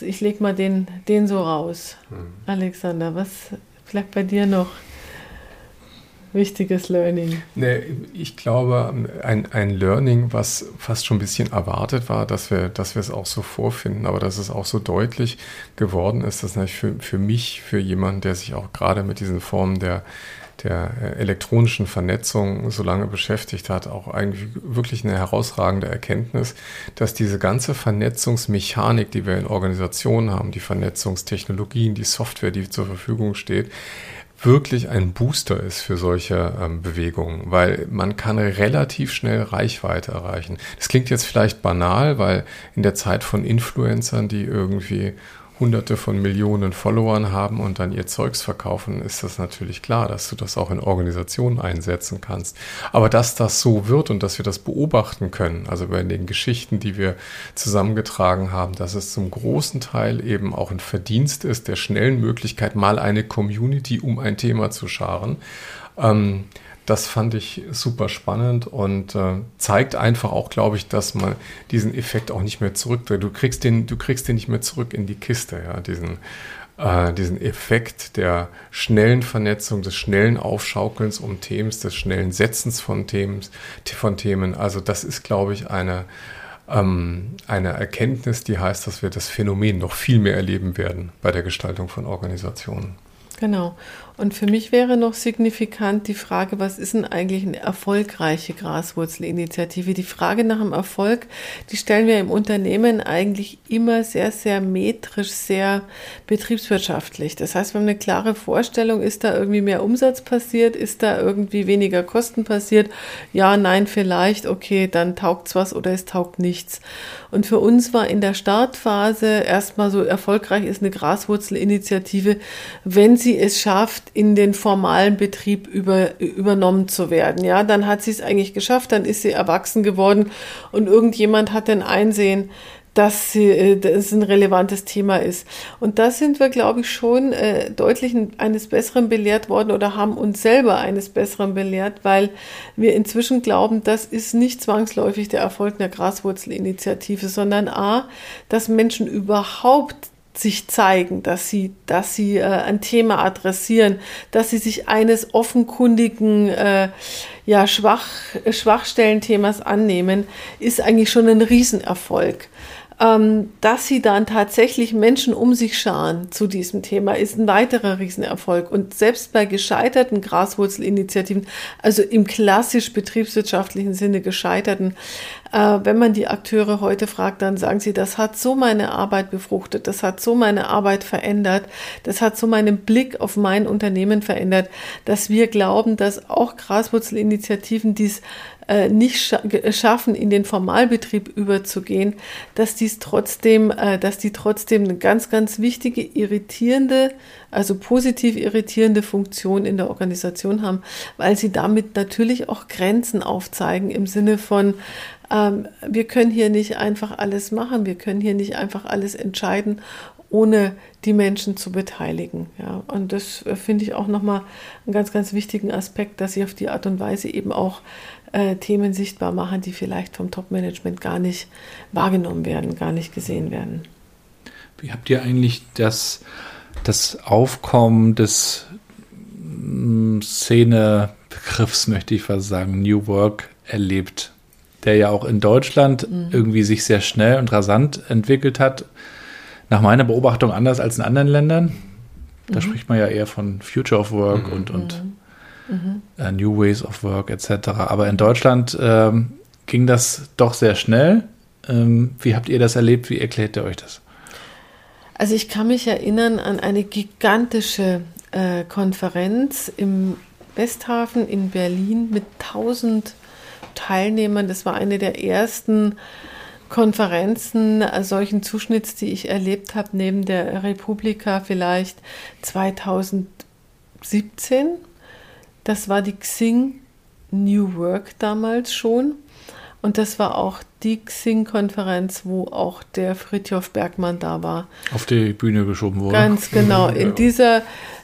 ich lege mal den, den so raus. Mhm. Alexander, was vielleicht bei dir noch wichtiges Learning? Nee, ich glaube, ein, ein Learning, was fast schon ein bisschen erwartet war, dass wir, dass wir es auch so vorfinden, aber dass es auch so deutlich geworden ist, dass natürlich für, für mich, für jemanden, der sich auch gerade mit diesen Formen der der äh, elektronischen Vernetzung so lange beschäftigt hat, auch eigentlich wirklich eine herausragende Erkenntnis, dass diese ganze Vernetzungsmechanik, die wir in Organisationen haben, die Vernetzungstechnologien, die Software, die zur Verfügung steht, wirklich ein Booster ist für solche ähm, Bewegungen, weil man kann relativ schnell Reichweite erreichen. Das klingt jetzt vielleicht banal, weil in der Zeit von Influencern, die irgendwie hunderte von Millionen Followern haben und dann ihr Zeugs verkaufen, ist das natürlich klar, dass du das auch in Organisationen einsetzen kannst. Aber dass das so wird und dass wir das beobachten können, also bei den Geschichten, die wir zusammengetragen haben, dass es zum großen Teil eben auch ein Verdienst ist der schnellen Möglichkeit, mal eine Community um ein Thema zu scharen. Ähm, das fand ich super spannend und äh, zeigt einfach auch, glaube ich, dass man diesen Effekt auch nicht mehr zurückdreht. Du kriegst den, du kriegst den nicht mehr zurück in die Kiste, ja, diesen, äh, diesen Effekt der schnellen Vernetzung, des schnellen Aufschaukelns um Themen, des schnellen Setzens von Themen, von Themen. Also das ist, glaube ich, eine, ähm, eine Erkenntnis, die heißt, dass wir das Phänomen noch viel mehr erleben werden bei der Gestaltung von Organisationen. Genau. Und für mich wäre noch signifikant die Frage, was ist denn eigentlich eine erfolgreiche Graswurzelinitiative? Die Frage nach dem Erfolg, die stellen wir im Unternehmen eigentlich immer sehr, sehr metrisch, sehr betriebswirtschaftlich. Das heißt, wir haben eine klare Vorstellung, ist da irgendwie mehr Umsatz passiert, ist da irgendwie weniger Kosten passiert? Ja, nein, vielleicht, okay, dann taugt's was oder es taugt nichts. Und für uns war in der Startphase erstmal so erfolgreich ist eine Graswurzelinitiative, wenn sie es schafft, geschafft, in den formalen Betrieb über, übernommen zu werden. Ja, dann hat sie es eigentlich geschafft, dann ist sie erwachsen geworden und irgendjemand hat dann Einsehen, dass sie, äh, das ein relevantes Thema ist. Und da sind wir, glaube ich, schon äh, deutlich eines Besseren belehrt worden oder haben uns selber eines Besseren belehrt, weil wir inzwischen glauben, das ist nicht zwangsläufig der Erfolg einer Graswurzelinitiative, sondern a, dass Menschen überhaupt sich zeigen, dass sie, dass sie äh, ein Thema adressieren, dass sie sich eines offenkundigen äh, ja, Schwach, Schwachstellenthemas annehmen, ist eigentlich schon ein Riesenerfolg. Ähm, dass sie dann tatsächlich Menschen um sich scharen zu diesem Thema, ist ein weiterer Riesenerfolg. Und selbst bei gescheiterten Graswurzelinitiativen, also im klassisch betriebswirtschaftlichen Sinne gescheiterten, äh, wenn man die Akteure heute fragt, dann sagen sie, das hat so meine Arbeit befruchtet, das hat so meine Arbeit verändert, das hat so meinen Blick auf mein Unternehmen verändert, dass wir glauben, dass auch Graswurzelinitiativen dies äh, nicht scha schaffen, in den Formalbetrieb überzugehen, dass dies trotzdem, äh, dass die trotzdem eine ganz, ganz wichtige, irritierende, also positiv irritierende Funktion in der Organisation haben, weil sie damit natürlich auch Grenzen aufzeigen im Sinne von, ähm, wir können hier nicht einfach alles machen, wir können hier nicht einfach alles entscheiden, ohne die Menschen zu beteiligen. Ja, und das äh, finde ich auch nochmal einen ganz, ganz wichtigen Aspekt, dass sie auf die Art und Weise eben auch äh, Themen sichtbar machen, die vielleicht vom Top-Management gar nicht wahrgenommen werden, gar nicht gesehen werden. Wie habt ihr eigentlich das, das Aufkommen des mm, Szenebegriffs, möchte ich fast sagen, New Work erlebt, der ja auch in Deutschland mhm. irgendwie sich sehr schnell und rasant entwickelt hat? Nach meiner Beobachtung anders als in anderen Ländern. Da mhm. spricht man ja eher von Future of Work mhm. und, und mhm New Ways of Work etc. Aber in Deutschland ähm, ging das doch sehr schnell. Ähm, wie habt ihr das erlebt? Wie erklärt ihr euch das? Also ich kann mich erinnern an eine gigantische äh, Konferenz im Westhafen in Berlin mit 1000 Teilnehmern. Das war eine der ersten Konferenzen äh, solchen Zuschnitts, die ich erlebt habe, neben der Republika vielleicht 2017. Das war die Xing New Work damals schon. Und das war auch die Xing-Konferenz, wo auch der Fritjof Bergmann da war. Auf die Bühne geschoben wurde. Ganz genau. [LAUGHS] In dieser,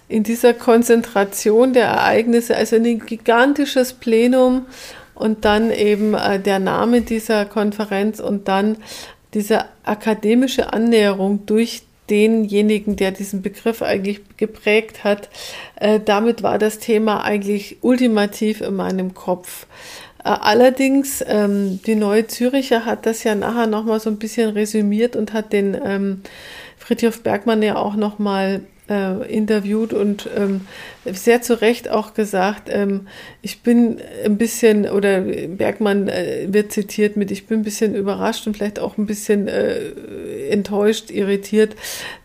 in dieser Konzentration der Ereignisse, also ein gigantisches Plenum und dann eben äh, der Name dieser Konferenz und dann diese akademische Annäherung durch denjenigen, der diesen Begriff eigentlich geprägt hat. Äh, damit war das Thema eigentlich ultimativ in meinem Kopf. Äh, allerdings, ähm, die Neue Züricher hat das ja nachher nochmal so ein bisschen resümiert und hat den ähm, Friedhof Bergmann ja auch nochmal äh, interviewt und ähm, sehr zu Recht auch gesagt, ähm, ich bin ein bisschen, oder Bergmann äh, wird zitiert mit, ich bin ein bisschen überrascht und vielleicht auch ein bisschen äh, enttäuscht, irritiert,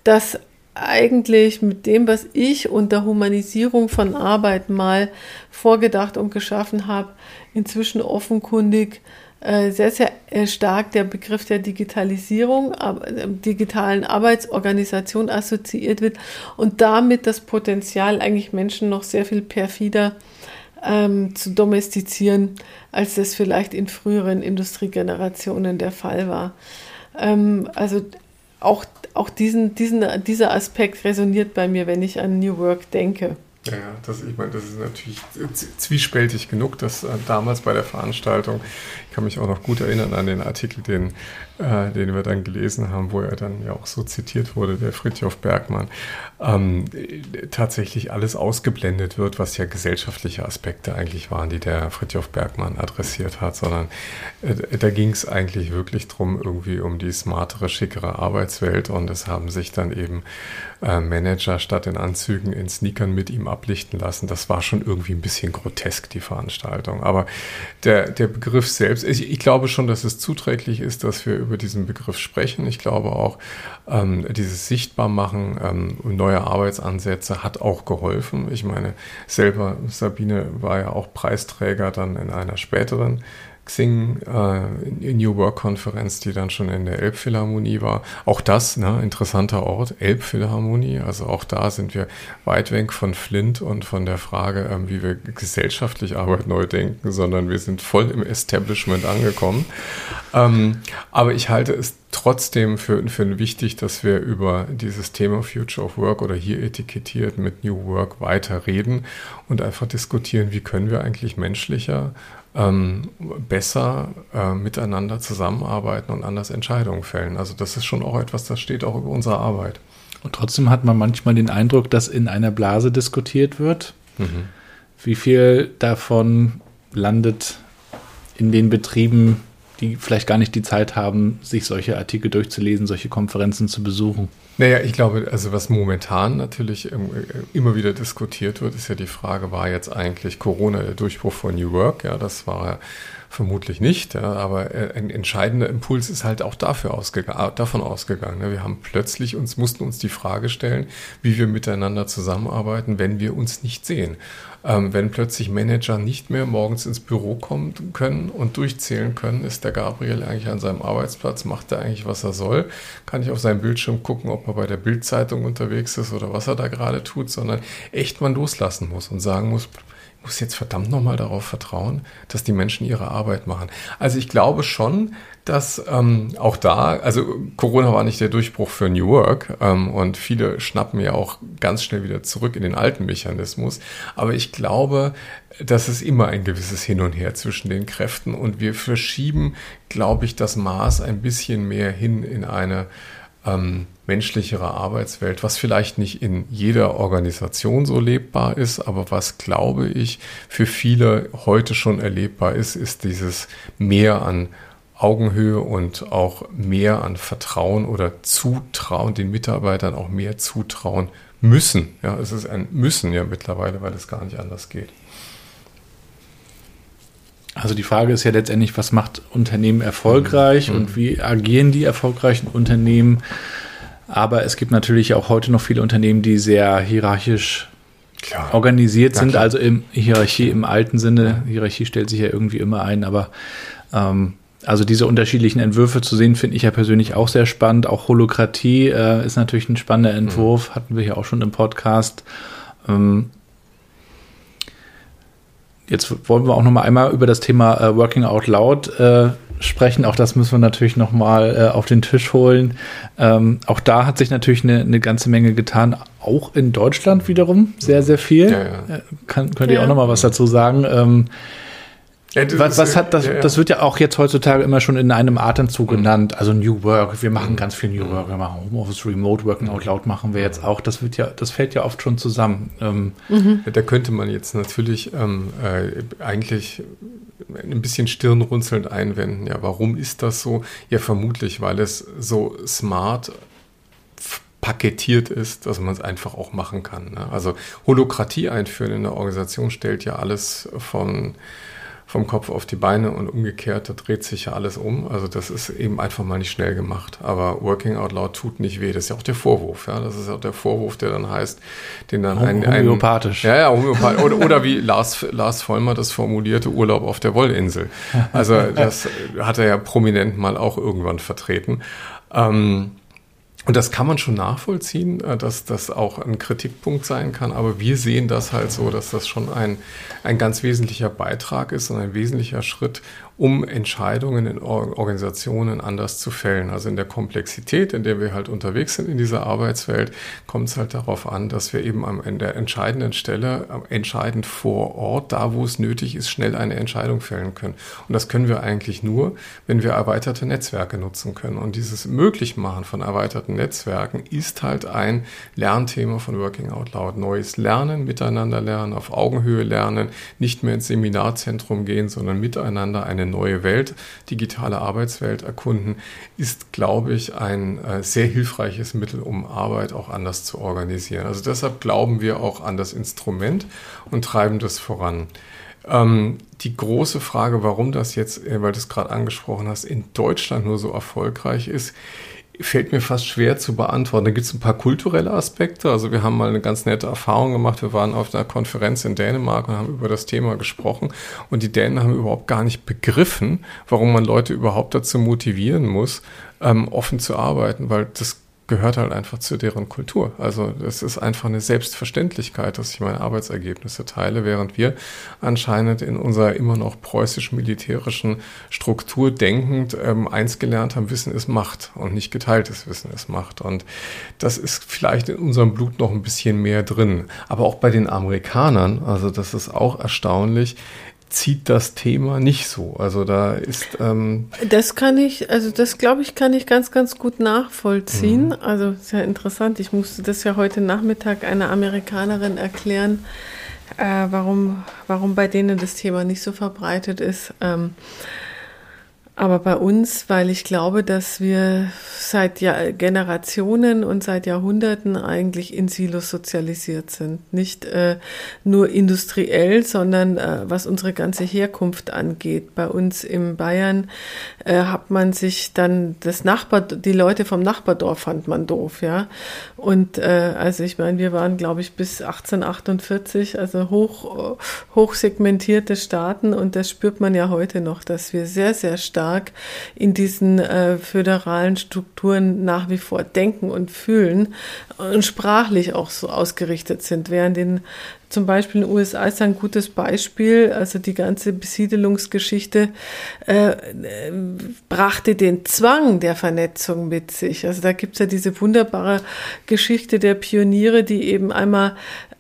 dass eigentlich mit dem, was ich unter Humanisierung von Arbeit mal vorgedacht und geschaffen habe, inzwischen offenkundig sehr, sehr äh, stark der Begriff der Digitalisierung, äh, digitalen Arbeitsorganisation assoziiert wird und damit das Potenzial, eigentlich Menschen noch sehr viel perfider ähm, zu domestizieren, als das vielleicht in früheren Industriegenerationen der Fall war. Ähm, also auch, auch diesen, diesen, dieser Aspekt resoniert bei mir, wenn ich an New Work denke. Ja, das, ich meine, das ist natürlich zwiespältig genug, dass äh, damals bei der Veranstaltung, kann mich auch noch gut erinnern an den Artikel, den, äh, den wir dann gelesen haben, wo er dann ja auch so zitiert wurde, der Fritjof Bergmann, ähm, tatsächlich alles ausgeblendet wird, was ja gesellschaftliche Aspekte eigentlich waren, die der Fritjof Bergmann adressiert hat, sondern äh, da ging es eigentlich wirklich drum, irgendwie um die smartere, schickere Arbeitswelt und es haben sich dann eben äh, Manager statt in Anzügen in Sneakern mit ihm ablichten lassen. Das war schon irgendwie ein bisschen grotesk, die Veranstaltung. Aber der, der Begriff selbst, ich, ich glaube schon, dass es zuträglich ist, dass wir über diesen Begriff sprechen. Ich glaube auch, ähm, dieses Sichtbarmachen ähm, neuer Arbeitsansätze hat auch geholfen. Ich meine, selber Sabine war ja auch Preisträger dann in einer späteren Xing äh, New Work Konferenz, die dann schon in der Elbphilharmonie war. Auch das, ne, interessanter Ort, Elbphilharmonie. Also auch da sind wir weit weg von Flint und von der Frage, ähm, wie wir gesellschaftlich Arbeit neu denken, sondern wir sind voll im Establishment angekommen. Ähm, aber ich halte es trotzdem für, für wichtig, dass wir über dieses Thema Future of Work oder hier etikettiert mit New Work weiter reden und einfach diskutieren, wie können wir eigentlich menschlicher ähm, besser äh, miteinander zusammenarbeiten und anders Entscheidungen fällen. Also das ist schon auch etwas, das steht auch über unsere Arbeit. Und trotzdem hat man manchmal den Eindruck, dass in einer Blase diskutiert wird. Mhm. Wie viel davon landet in den Betrieben, die vielleicht gar nicht die Zeit haben, sich solche Artikel durchzulesen, solche Konferenzen zu besuchen? Naja, ich glaube, also was momentan natürlich ähm, äh, immer wieder diskutiert wird, ist ja die Frage, war jetzt eigentlich Corona der Durchbruch von New Work? Ja, das war vermutlich nicht, ja, aber äh, ein entscheidender Impuls ist halt auch dafür ausgegangen, davon ausgegangen. Ne? Wir haben plötzlich uns, mussten uns die Frage stellen, wie wir miteinander zusammenarbeiten, wenn wir uns nicht sehen. Ähm, wenn plötzlich Manager nicht mehr morgens ins Büro kommen können und durchzählen können, ist der Gabriel eigentlich an seinem Arbeitsplatz, macht er eigentlich, was er soll, kann ich auf seinem Bildschirm gucken, ob er bei der Bildzeitung unterwegs ist oder was er da gerade tut, sondern echt mal loslassen muss und sagen muss, muss jetzt verdammt nochmal darauf vertrauen, dass die Menschen ihre Arbeit machen. Also ich glaube schon, dass ähm, auch da, also Corona war nicht der Durchbruch für New Work ähm, und viele schnappen ja auch ganz schnell wieder zurück in den alten Mechanismus. Aber ich glaube, dass es immer ein gewisses Hin und Her zwischen den Kräften und wir verschieben, glaube ich, das Maß ein bisschen mehr hin in eine ähm, menschlichere Arbeitswelt, was vielleicht nicht in jeder Organisation so lebbar ist, aber was, glaube ich, für viele heute schon erlebbar ist, ist dieses Mehr an Augenhöhe und auch mehr an Vertrauen oder Zutrauen, den Mitarbeitern auch mehr zutrauen müssen. Ja, es ist ein Müssen ja mittlerweile, weil es gar nicht anders geht. Also die Frage ist ja letztendlich, was macht Unternehmen erfolgreich mhm. und wie agieren die erfolgreichen Unternehmen? Aber es gibt natürlich auch heute noch viele Unternehmen, die sehr hierarchisch Klar. organisiert sind, also im Hierarchie im alten Sinne. Hierarchie stellt sich ja irgendwie immer ein, aber ähm, also diese unterschiedlichen Entwürfe zu sehen, finde ich ja persönlich auch sehr spannend. Auch Holokratie äh, ist natürlich ein spannender Entwurf, mhm. hatten wir ja auch schon im Podcast. Ähm, jetzt wollen wir auch noch mal einmal über das Thema äh, Working Out Loud äh, sprechen. Auch das müssen wir natürlich noch mal äh, auf den Tisch holen. Ähm, auch da hat sich natürlich eine, eine, ganze Menge getan. Auch in Deutschland wiederum sehr, sehr viel. Ja, ja. Äh, kann, könnt ihr ja. auch noch mal was dazu sagen? Ähm, ja, was, was hat das, ja, ja. das wird ja auch jetzt heutzutage immer schon in einem Atemzug mhm. genannt. Also New Work, wir machen mhm. ganz viel New Work, wir machen Homeoffice, Remote Working Out Loud machen wir jetzt auch. Das wird ja, das fällt ja oft schon zusammen. Ähm, mhm. Da könnte man jetzt natürlich ähm, äh, eigentlich ein bisschen stirnrunzelnd einwenden. Ja, warum ist das so? Ja, vermutlich, weil es so smart paketiert ist, dass man es einfach auch machen kann. Ne? Also Holokratie einführen in der Organisation stellt ja alles von vom Kopf auf die Beine und umgekehrt, da dreht sich ja alles um. Also das ist eben einfach mal nicht schnell gemacht. Aber Working Out Loud tut nicht weh. Das ist ja auch der Vorwurf. Ja? Das ist ja auch der Vorwurf, der dann heißt, den dann ein, ein homöopathisch. ja, ja, homöopathisch. Oder, oder wie Lars, Lars Vollmer das formulierte, Urlaub auf der Wollinsel. Also das hat er ja prominent mal auch irgendwann vertreten. Ähm, und das kann man schon nachvollziehen, äh, dass das auch ein Kritikpunkt sein kann. Aber wir sehen das halt so, dass das schon ein, ein ganz wesentlicher Beitrag ist und ein wesentlicher Schritt, um Entscheidungen in Organisationen anders zu fällen. Also in der Komplexität, in der wir halt unterwegs sind in dieser Arbeitswelt, kommt es halt darauf an, dass wir eben an der entscheidenden Stelle, entscheidend vor Ort, da wo es nötig ist, schnell eine Entscheidung fällen können. Und das können wir eigentlich nur, wenn wir erweiterte Netzwerke nutzen können. Und dieses Möglichmachen von erweiterten Netzwerken ist halt ein Lernthema von Working Out Loud. Neues Lernen, miteinander lernen, auf Augenhöhe lernen, nicht mehr ins Seminarzentrum gehen, sondern miteinander eine eine neue Welt, digitale Arbeitswelt erkunden, ist, glaube ich, ein äh, sehr hilfreiches Mittel, um Arbeit auch anders zu organisieren. Also deshalb glauben wir auch an das Instrument und treiben das voran. Ähm, die große Frage, warum das jetzt, äh, weil du es gerade angesprochen hast, in Deutschland nur so erfolgreich ist, fällt mir fast schwer zu beantworten. Da gibt es ein paar kulturelle Aspekte. Also wir haben mal eine ganz nette Erfahrung gemacht. Wir waren auf einer Konferenz in Dänemark und haben über das Thema gesprochen. Und die Dänen haben überhaupt gar nicht begriffen, warum man Leute überhaupt dazu motivieren muss, ähm, offen zu arbeiten, weil das gehört halt einfach zu deren Kultur. Also es ist einfach eine Selbstverständlichkeit, dass ich meine Arbeitsergebnisse teile, während wir anscheinend in unserer immer noch preußisch-militärischen Struktur denkend ähm, eins gelernt haben, Wissen ist Macht und nicht geteiltes Wissen ist Macht. Und das ist vielleicht in unserem Blut noch ein bisschen mehr drin. Aber auch bei den Amerikanern, also das ist auch erstaunlich, zieht das Thema nicht so. Also da ist. Ähm das kann ich, also das glaube ich, kann ich ganz, ganz gut nachvollziehen. Mhm. Also sehr interessant. Ich musste das ja heute Nachmittag einer Amerikanerin erklären, äh, warum, warum bei denen das Thema nicht so verbreitet ist. Ähm, aber bei uns, weil ich glaube, dass wir seit Jahr Generationen und seit Jahrhunderten eigentlich in Silos sozialisiert sind. Nicht äh, nur industriell, sondern äh, was unsere ganze Herkunft angeht. Bei uns in Bayern äh, hat man sich dann das Nachbar, die Leute vom Nachbardorf fand man doof, ja. Und äh, also ich meine, wir waren, glaube ich, bis 1848, also hoch, hoch segmentierte Staaten und das spürt man ja heute noch, dass wir sehr, sehr stark stark in diesen äh, föderalen Strukturen nach wie vor denken und fühlen und sprachlich auch so ausgerichtet sind, während in zum Beispiel in den USA ist ein gutes Beispiel. Also die ganze Besiedelungsgeschichte äh, äh, brachte den Zwang der Vernetzung mit sich. Also da gibt es ja diese wunderbare Geschichte der Pioniere, die eben einmal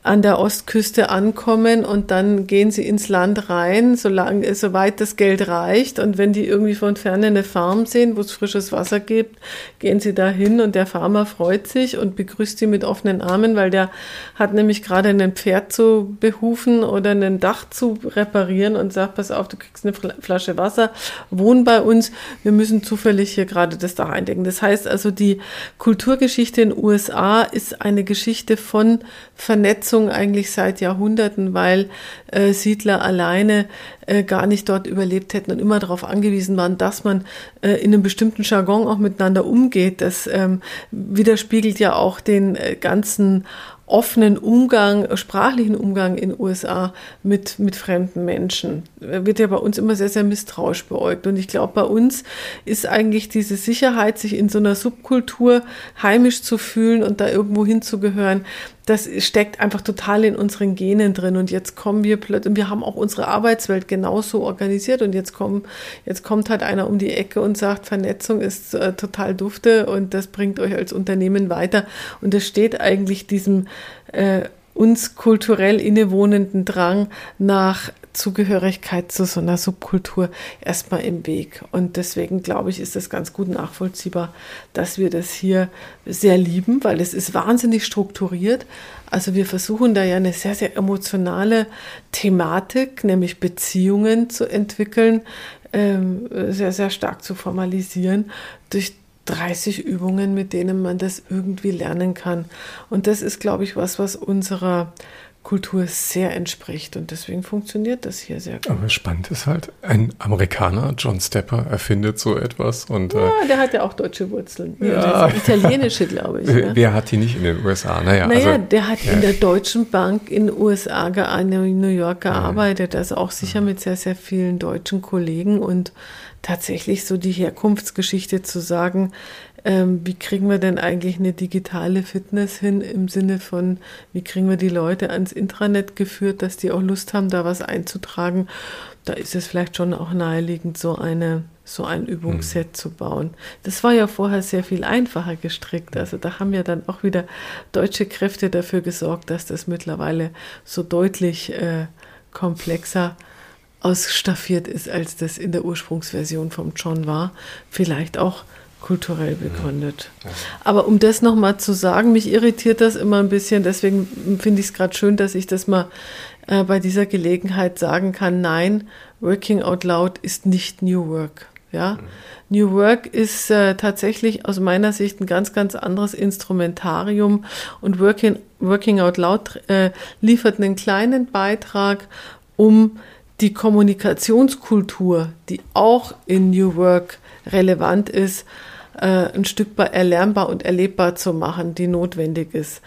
an der Ostküste ankommen und dann gehen sie ins Land rein, solange, soweit das Geld reicht. Und wenn die irgendwie von ferne eine Farm sehen, wo es frisches Wasser gibt, gehen sie da hin und der Farmer freut sich und begrüßt sie mit offenen Armen, weil der hat nämlich gerade ein Pferd zu behufen oder ein Dach zu reparieren und sagt, pass auf, du kriegst eine Flasche Wasser, wohn bei uns, wir müssen zufällig hier gerade das Dach eindecken. Das heißt also, die Kulturgeschichte in USA ist eine Geschichte von Vernetzung Besatzung eigentlich seit Jahrhunderten, weil äh, Siedler alleine äh, gar nicht dort überlebt hätten und immer darauf angewiesen waren, dass man äh, in einem bestimmten Jargon auch miteinander umgeht. Das ähm, widerspiegelt ja auch den äh, ganzen offenen Umgang, sprachlichen Umgang in USA mit, mit fremden Menschen. Wird ja bei uns immer sehr, sehr misstrauisch beäugt. Und ich glaube, bei uns ist eigentlich diese Sicherheit, sich in so einer Subkultur heimisch zu fühlen und da irgendwo hinzugehören, das steckt einfach total in unseren Genen drin. Und jetzt kommen wir plötzlich, wir haben auch unsere Arbeitswelt genauso organisiert. Und jetzt kommen, jetzt kommt halt einer um die Ecke und sagt, Vernetzung ist äh, total dufte und das bringt euch als Unternehmen weiter. Und das steht eigentlich diesem äh, uns kulturell innewohnenden Drang nach Zugehörigkeit zu so einer Subkultur erstmal im Weg. Und deswegen glaube ich, ist es ganz gut nachvollziehbar, dass wir das hier sehr lieben, weil es ist wahnsinnig strukturiert. Also wir versuchen da ja eine sehr, sehr emotionale Thematik, nämlich Beziehungen zu entwickeln, ähm, sehr, sehr stark zu formalisieren durch 30 Übungen, mit denen man das irgendwie lernen kann. Und das ist, glaube ich, was, was unserer Kultur sehr entspricht und deswegen funktioniert das hier sehr gut. Aber spannend ist halt, ein Amerikaner, John Stepper, erfindet so etwas und ja, äh, der hat ja auch deutsche Wurzeln, ja. italienische, glaube ich. Ne? Wer hat die nicht in den USA? Naja, naja also, der hat ja. in der Deutschen Bank in den USA, in New York gearbeitet, also auch sicher mit sehr, sehr vielen deutschen Kollegen und tatsächlich so die Herkunftsgeschichte zu sagen, ähm, wie kriegen wir denn eigentlich eine digitale Fitness hin im Sinne von, wie kriegen wir die Leute ans Intranet geführt, dass die auch Lust haben, da was einzutragen. Da ist es vielleicht schon auch naheliegend, so eine so ein Übungsset mhm. zu bauen. Das war ja vorher sehr viel einfacher gestrickt. Also da haben ja dann auch wieder deutsche Kräfte dafür gesorgt, dass das mittlerweile so deutlich äh, komplexer ausstaffiert ist, als das in der Ursprungsversion vom John war. Vielleicht auch kulturell begründet. Aber um das nochmal zu sagen, mich irritiert das immer ein bisschen, deswegen finde ich es gerade schön, dass ich das mal äh, bei dieser Gelegenheit sagen kann, nein, Working Out Loud ist nicht New Work. Ja? Mhm. New Work ist äh, tatsächlich aus meiner Sicht ein ganz, ganz anderes Instrumentarium und Working, Working Out Loud äh, liefert einen kleinen Beitrag, um die Kommunikationskultur, die auch in New Work relevant ist, äh, ein Stück erlernbar und erlebbar zu machen, die notwendig ist.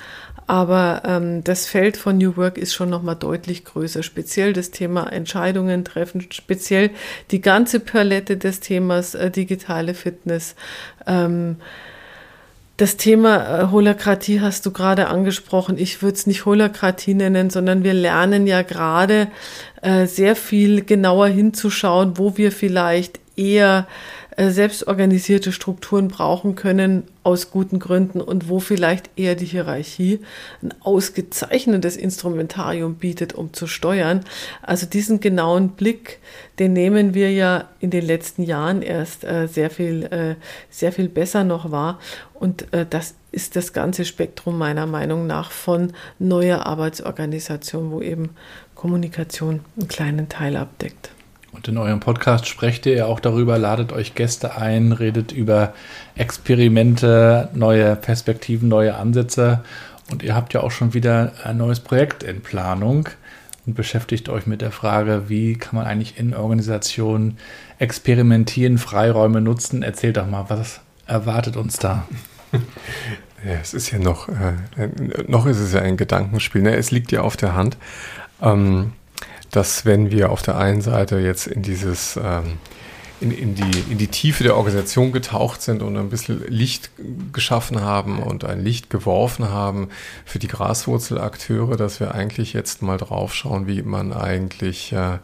Aber ähm, das Feld von New Work ist schon nochmal deutlich größer. Speziell das Thema Entscheidungen treffen, speziell die ganze Palette des Themas äh, digitale Fitness. Ähm, das Thema äh, Holakratie hast du gerade angesprochen. Ich würde es nicht Holakratie nennen, sondern wir lernen ja gerade äh, sehr viel genauer hinzuschauen, wo wir vielleicht eher selbstorganisierte Strukturen brauchen können aus guten Gründen und wo vielleicht eher die Hierarchie ein ausgezeichnetes Instrumentarium bietet, um zu steuern. Also diesen genauen Blick, den nehmen wir ja in den letzten Jahren erst äh, sehr viel, äh, sehr viel besser noch wahr. Und äh, das ist das ganze Spektrum meiner Meinung nach von neuer Arbeitsorganisation, wo eben Kommunikation einen kleinen Teil abdeckt. Und in eurem Podcast sprecht ihr ja auch darüber, ladet euch Gäste ein, redet über Experimente, neue Perspektiven, neue Ansätze. Und ihr habt ja auch schon wieder ein neues Projekt in Planung und beschäftigt euch mit der Frage, wie kann man eigentlich in Organisationen experimentieren, Freiräume nutzen. Erzählt doch mal, was erwartet uns da? [LAUGHS] Ja, es ist ja noch, äh, noch ist es ja ein Gedankenspiel. Ne? Es liegt ja auf der Hand. Ähm, dass wenn wir auf der einen Seite jetzt in dieses ähm, in, in, die, in die Tiefe der Organisation getaucht sind und ein bisschen Licht geschaffen haben und ein Licht geworfen haben für die Graswurzelakteure, dass wir eigentlich jetzt mal drauf schauen, wie man eigentlich äh,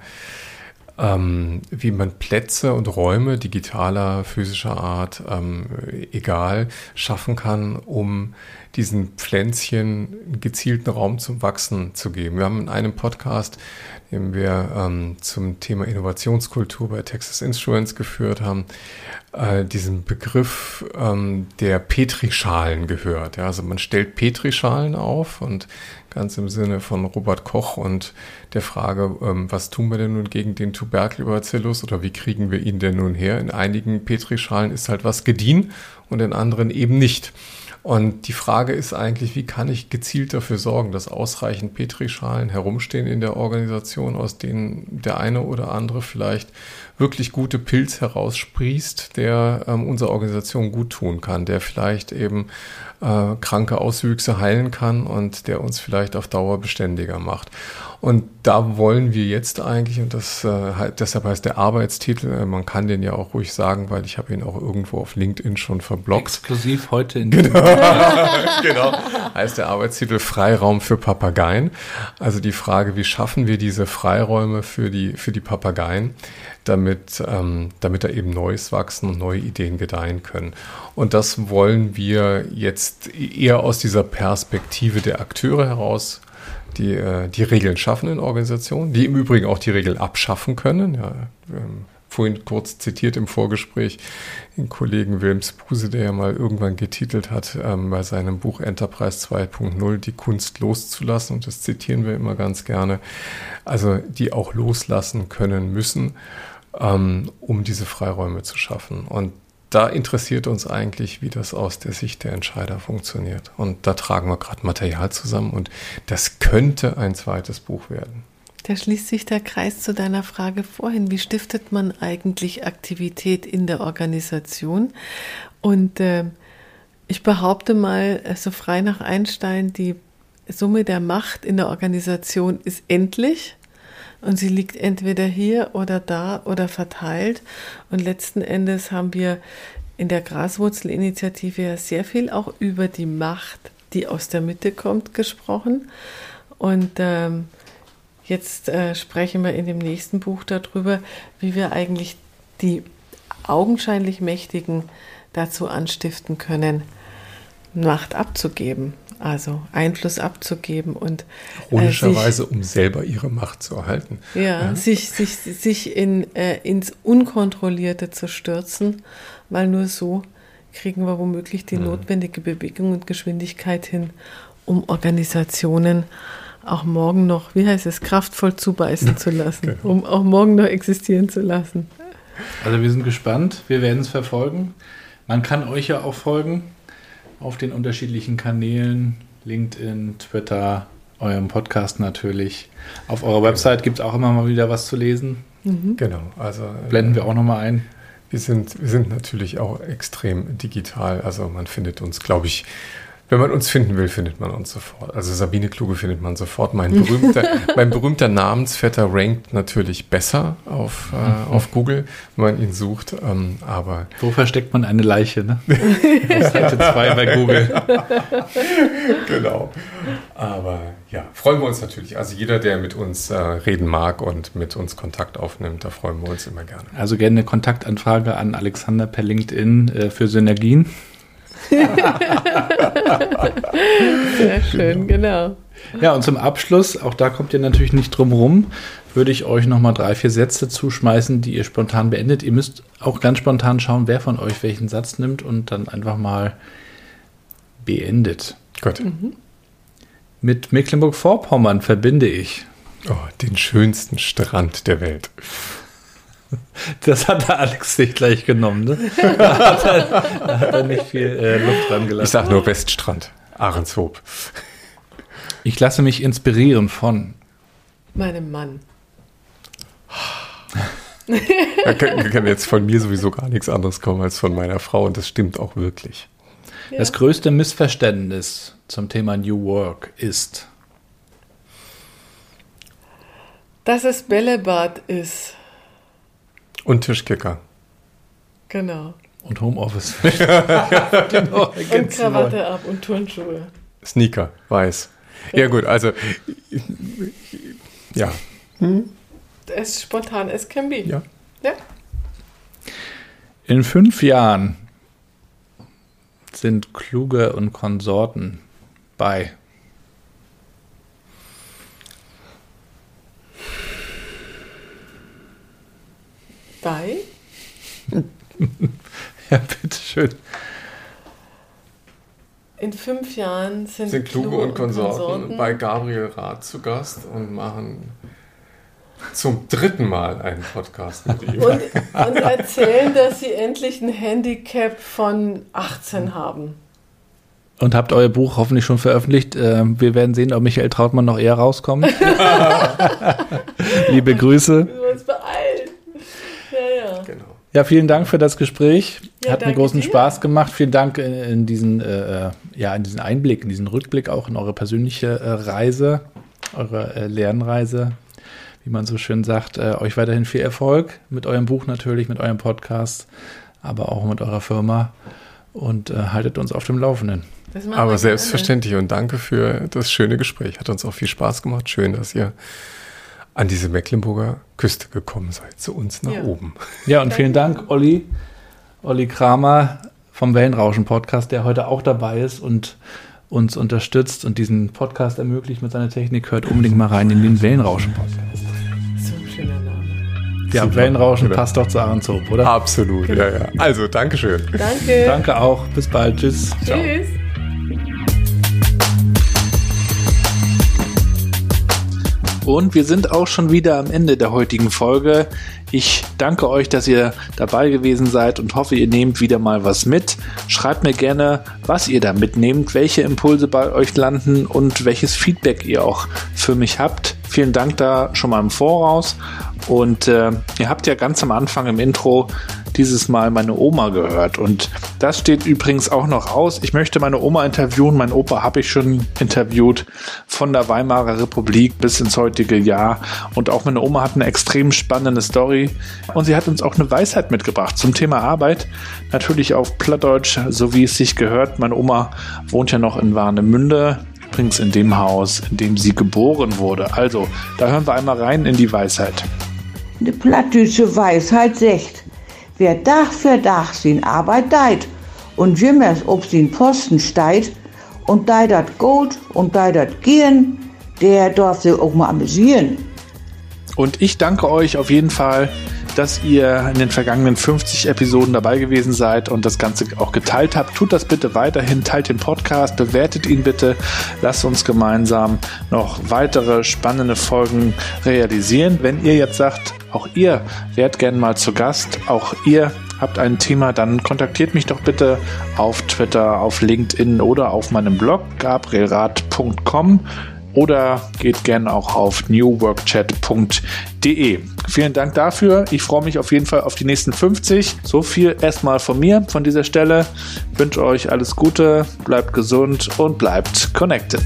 ähm, wie man Plätze und Räume digitaler, physischer Art, ähm, egal, schaffen kann, um diesen Pflänzchen gezielten Raum zum Wachsen zu geben. Wir haben in einem Podcast den wir ähm, zum Thema Innovationskultur bei Texas Instruments geführt haben, äh, diesen Begriff ähm, der Petrischalen gehört. Ja, also man stellt Petrischalen auf und ganz im Sinne von Robert Koch und der Frage, ähm, was tun wir denn nun gegen den Tuberkelbacillus oder wie kriegen wir ihn denn nun her? In einigen Petrischalen ist halt was gediehen und in anderen eben nicht. Und die Frage ist eigentlich, wie kann ich gezielt dafür sorgen, dass ausreichend Petrischalen herumstehen in der Organisation, aus denen der eine oder andere vielleicht wirklich gute Pilz heraussprießt, der ähm, unserer Organisation gut tun kann, der vielleicht eben äh, kranke Auswüchse heilen kann und der uns vielleicht auf Dauer beständiger macht. Und da wollen wir jetzt eigentlich, und das äh, deshalb heißt der Arbeitstitel, äh, man kann den ja auch ruhig sagen, weil ich habe ihn auch irgendwo auf LinkedIn schon verblockt. Exklusiv heute in Genau. [LAUGHS] genau. Heißt der Arbeitstitel Freiraum für Papageien. Also die Frage, wie schaffen wir diese Freiräume für die, für die Papageien, damit, ähm, damit da eben Neues wachsen und neue Ideen gedeihen können. Und das wollen wir jetzt eher aus dieser Perspektive der Akteure heraus die äh, die Regeln schaffen in Organisationen, die im Übrigen auch die Regeln abschaffen können. Ja, ähm, vorhin kurz zitiert im Vorgespräch den Kollegen Wilms Buse, der ja mal irgendwann getitelt hat ähm, bei seinem Buch Enterprise 2.0 die Kunst loszulassen und das zitieren wir immer ganz gerne. Also die auch loslassen können müssen, ähm, um diese Freiräume zu schaffen. Und da interessiert uns eigentlich, wie das aus der Sicht der Entscheider funktioniert. Und da tragen wir gerade Material zusammen und das könnte ein zweites Buch werden. Da schließt sich der Kreis zu deiner Frage vorhin. Wie stiftet man eigentlich Aktivität in der Organisation? Und äh, ich behaupte mal, so also frei nach Einstein, die Summe der Macht in der Organisation ist endlich. Und sie liegt entweder hier oder da oder verteilt. Und letzten Endes haben wir in der Graswurzelinitiative ja sehr viel auch über die Macht, die aus der Mitte kommt, gesprochen. Und ähm, jetzt äh, sprechen wir in dem nächsten Buch darüber, wie wir eigentlich die augenscheinlich Mächtigen dazu anstiften können, Macht abzugeben also Einfluss abzugeben und ironischerweise, äh, um selber ihre Macht zu erhalten. Ja, ja. sich sich sich in äh, ins Unkontrollierte zu stürzen, weil nur so kriegen wir womöglich die mhm. notwendige Bewegung und Geschwindigkeit hin, um Organisationen auch morgen noch, wie heißt es, kraftvoll zubeißen zu lassen, [LAUGHS] genau. um auch morgen noch existieren zu lassen. Also wir sind gespannt, wir werden es verfolgen. Man kann euch ja auch folgen auf den unterschiedlichen Kanälen, LinkedIn, Twitter, eurem Podcast natürlich. Auf eurer Website gibt es auch immer mal wieder was zu lesen. Mhm. Genau, also blenden wir auch nochmal ein. Wir sind, wir sind natürlich auch extrem digital. Also man findet uns, glaube ich, wenn man uns finden will, findet man uns sofort. Also Sabine Kluge findet man sofort. Mein berühmter, [LAUGHS] mein berühmter Namensvetter rankt natürlich besser auf, äh, mhm. auf Google, wenn man ihn sucht. Ähm, aber Wo versteckt man eine Leiche? Ne? [LAUGHS] Seite 2 bei Google. [LAUGHS] genau. Aber ja, freuen wir uns natürlich. Also jeder, der mit uns äh, reden mag und mit uns Kontakt aufnimmt, da freuen wir uns immer gerne. Also gerne eine Kontaktanfrage an Alexander per LinkedIn äh, für Synergien. Sehr schön, genau. Ja, und zum Abschluss, auch da kommt ihr natürlich nicht drum rum, würde ich euch nochmal drei, vier Sätze zuschmeißen, die ihr spontan beendet. Ihr müsst auch ganz spontan schauen, wer von euch welchen Satz nimmt und dann einfach mal beendet. Gut. Mhm. Mit Mecklenburg-Vorpommern verbinde ich. Oh, den schönsten Strand der Welt. Das hat der Alex sich gleich genommen. Ne? Da, hat er, da hat er nicht viel äh, Luft dran gelassen. Ich sag nur Weststrand, Ahrenshoop. Ich lasse mich inspirieren von meinem Mann. Da kann, kann, jetzt von mir sowieso gar nichts anderes kommen als von meiner Frau und das stimmt auch wirklich. Ja. Das größte Missverständnis zum Thema New Work ist, dass es Bällebad ist. Und Tischkicker. Genau. Und Homeoffice. [LAUGHS] genau, und Krawatte ab und Turnschuhe. Sneaker, weiß. Ja, ja gut, also ja. Hm? Es ist spontan, es can be. Ja. ja. In fünf Jahren sind Kluge und Konsorten bei Bei? [LAUGHS] ja, bitteschön. In fünf Jahren sind, sind Kluge und Konsorten, Konsorten, bei Gabriel Rath zu Gast und machen zum dritten Mal einen Podcast mit ihm. Und, und erzählen, dass sie endlich ein Handicap von 18 haben. und habt euer Buch hoffentlich schon veröffentlicht. Ähm, wir werden sehen, ob Michael Trautmann noch eher rauskommt. [LAUGHS] Liebe Grüße. Wir uns beeilen. Ja, ja. Vielen Dank für das Gespräch. Ja, Hat mir großen dir. Spaß gemacht. Vielen Dank in, in diesen, äh, ja, in diesen Einblick, in diesen Rückblick auch in eure persönliche äh, Reise, eure äh, Lernreise, wie man so schön sagt. Äh, euch weiterhin viel Erfolg mit eurem Buch natürlich, mit eurem Podcast, aber auch mit eurer Firma und äh, haltet uns auf dem Laufenden. Aber gerne. selbstverständlich und danke für das schöne Gespräch. Hat uns auch viel Spaß gemacht. Schön, dass ihr an diese Mecklenburger Küste gekommen seid, zu uns nach Ja. oben. Ja, und vielen Dank, Olli, Olli Kramer vom Wellenrauschen-Podcast, der heute auch dabei ist und uns unterstützt und diesen Podcast ermöglicht mit seiner Technik. Hört unbedingt mal rein in den Wellenrauschen-Podcast. So ein schöner Name. Ja, Super. Wellenrauschen Oder? passt doch zu Ahrenshoop, oder? Absolut, ja, ja. Also, Dankeschön. Danke. Danke auch. Bis bald. Tschüss. Tschüss. Und wir sind auch schon wieder am Ende der heutigen Folge. Ich danke euch, dass ihr dabei gewesen seid und hoffe, ihr nehmt wieder mal was mit. Schreibt mir gerne, was ihr da mitnehmt, welche Impulse bei euch landen und welches Feedback ihr auch für mich habt. Vielen Dank da schon mal im Voraus. Und äh, ihr habt ja ganz am Anfang im Intro dieses Mal meine Oma gehört. Und das steht übrigens auch noch aus. Ich möchte meine Oma interviewen. Mein Opa habe ich schon interviewt von der Weimarer Republik bis ins heutige Jahr. Und auch meine Oma hat eine extrem spannende Story. Und sie hat uns auch eine Weisheit mitgebracht zum Thema Arbeit. Natürlich auf Plattdeutsch, so wie es sich gehört. Meine Oma wohnt ja noch in Warnemünde. Übrigens in dem Haus, in dem sie geboren wurde. Also, da hören wir einmal rein in die Weisheit. Die plattdütsche Weisheit sagt, wer Tag für Tag sin Arbeit deit und jimmers ob sin Posten steit und dei dat Gold und dei dat Gehen, der darf sich auch mal amüsieren. Und ich danke euch auf jeden Fall, dass ihr in den vergangenen 50 Episoden dabei gewesen seid und das Ganze auch geteilt habt. Tut das bitte weiterhin, teilt den Podcast, bewertet ihn bitte. Lasst uns gemeinsam noch weitere spannende Folgen realisieren. Wenn ihr jetzt sagt, auch ihr wärt gern mal zu Gast, auch ihr habt ein Thema, dann kontaktiert mich doch bitte auf Twitter, auf LinkedIn oder auf meinem Blog gabrielrad.com oder geht gerne auch auf newworkchat.de. Vielen Dank dafür. Ich freue mich auf jeden Fall auf die nächsten 50. So viel erstmal von mir von dieser Stelle. Ich wünsche euch alles Gute, bleibt gesund und bleibt connected.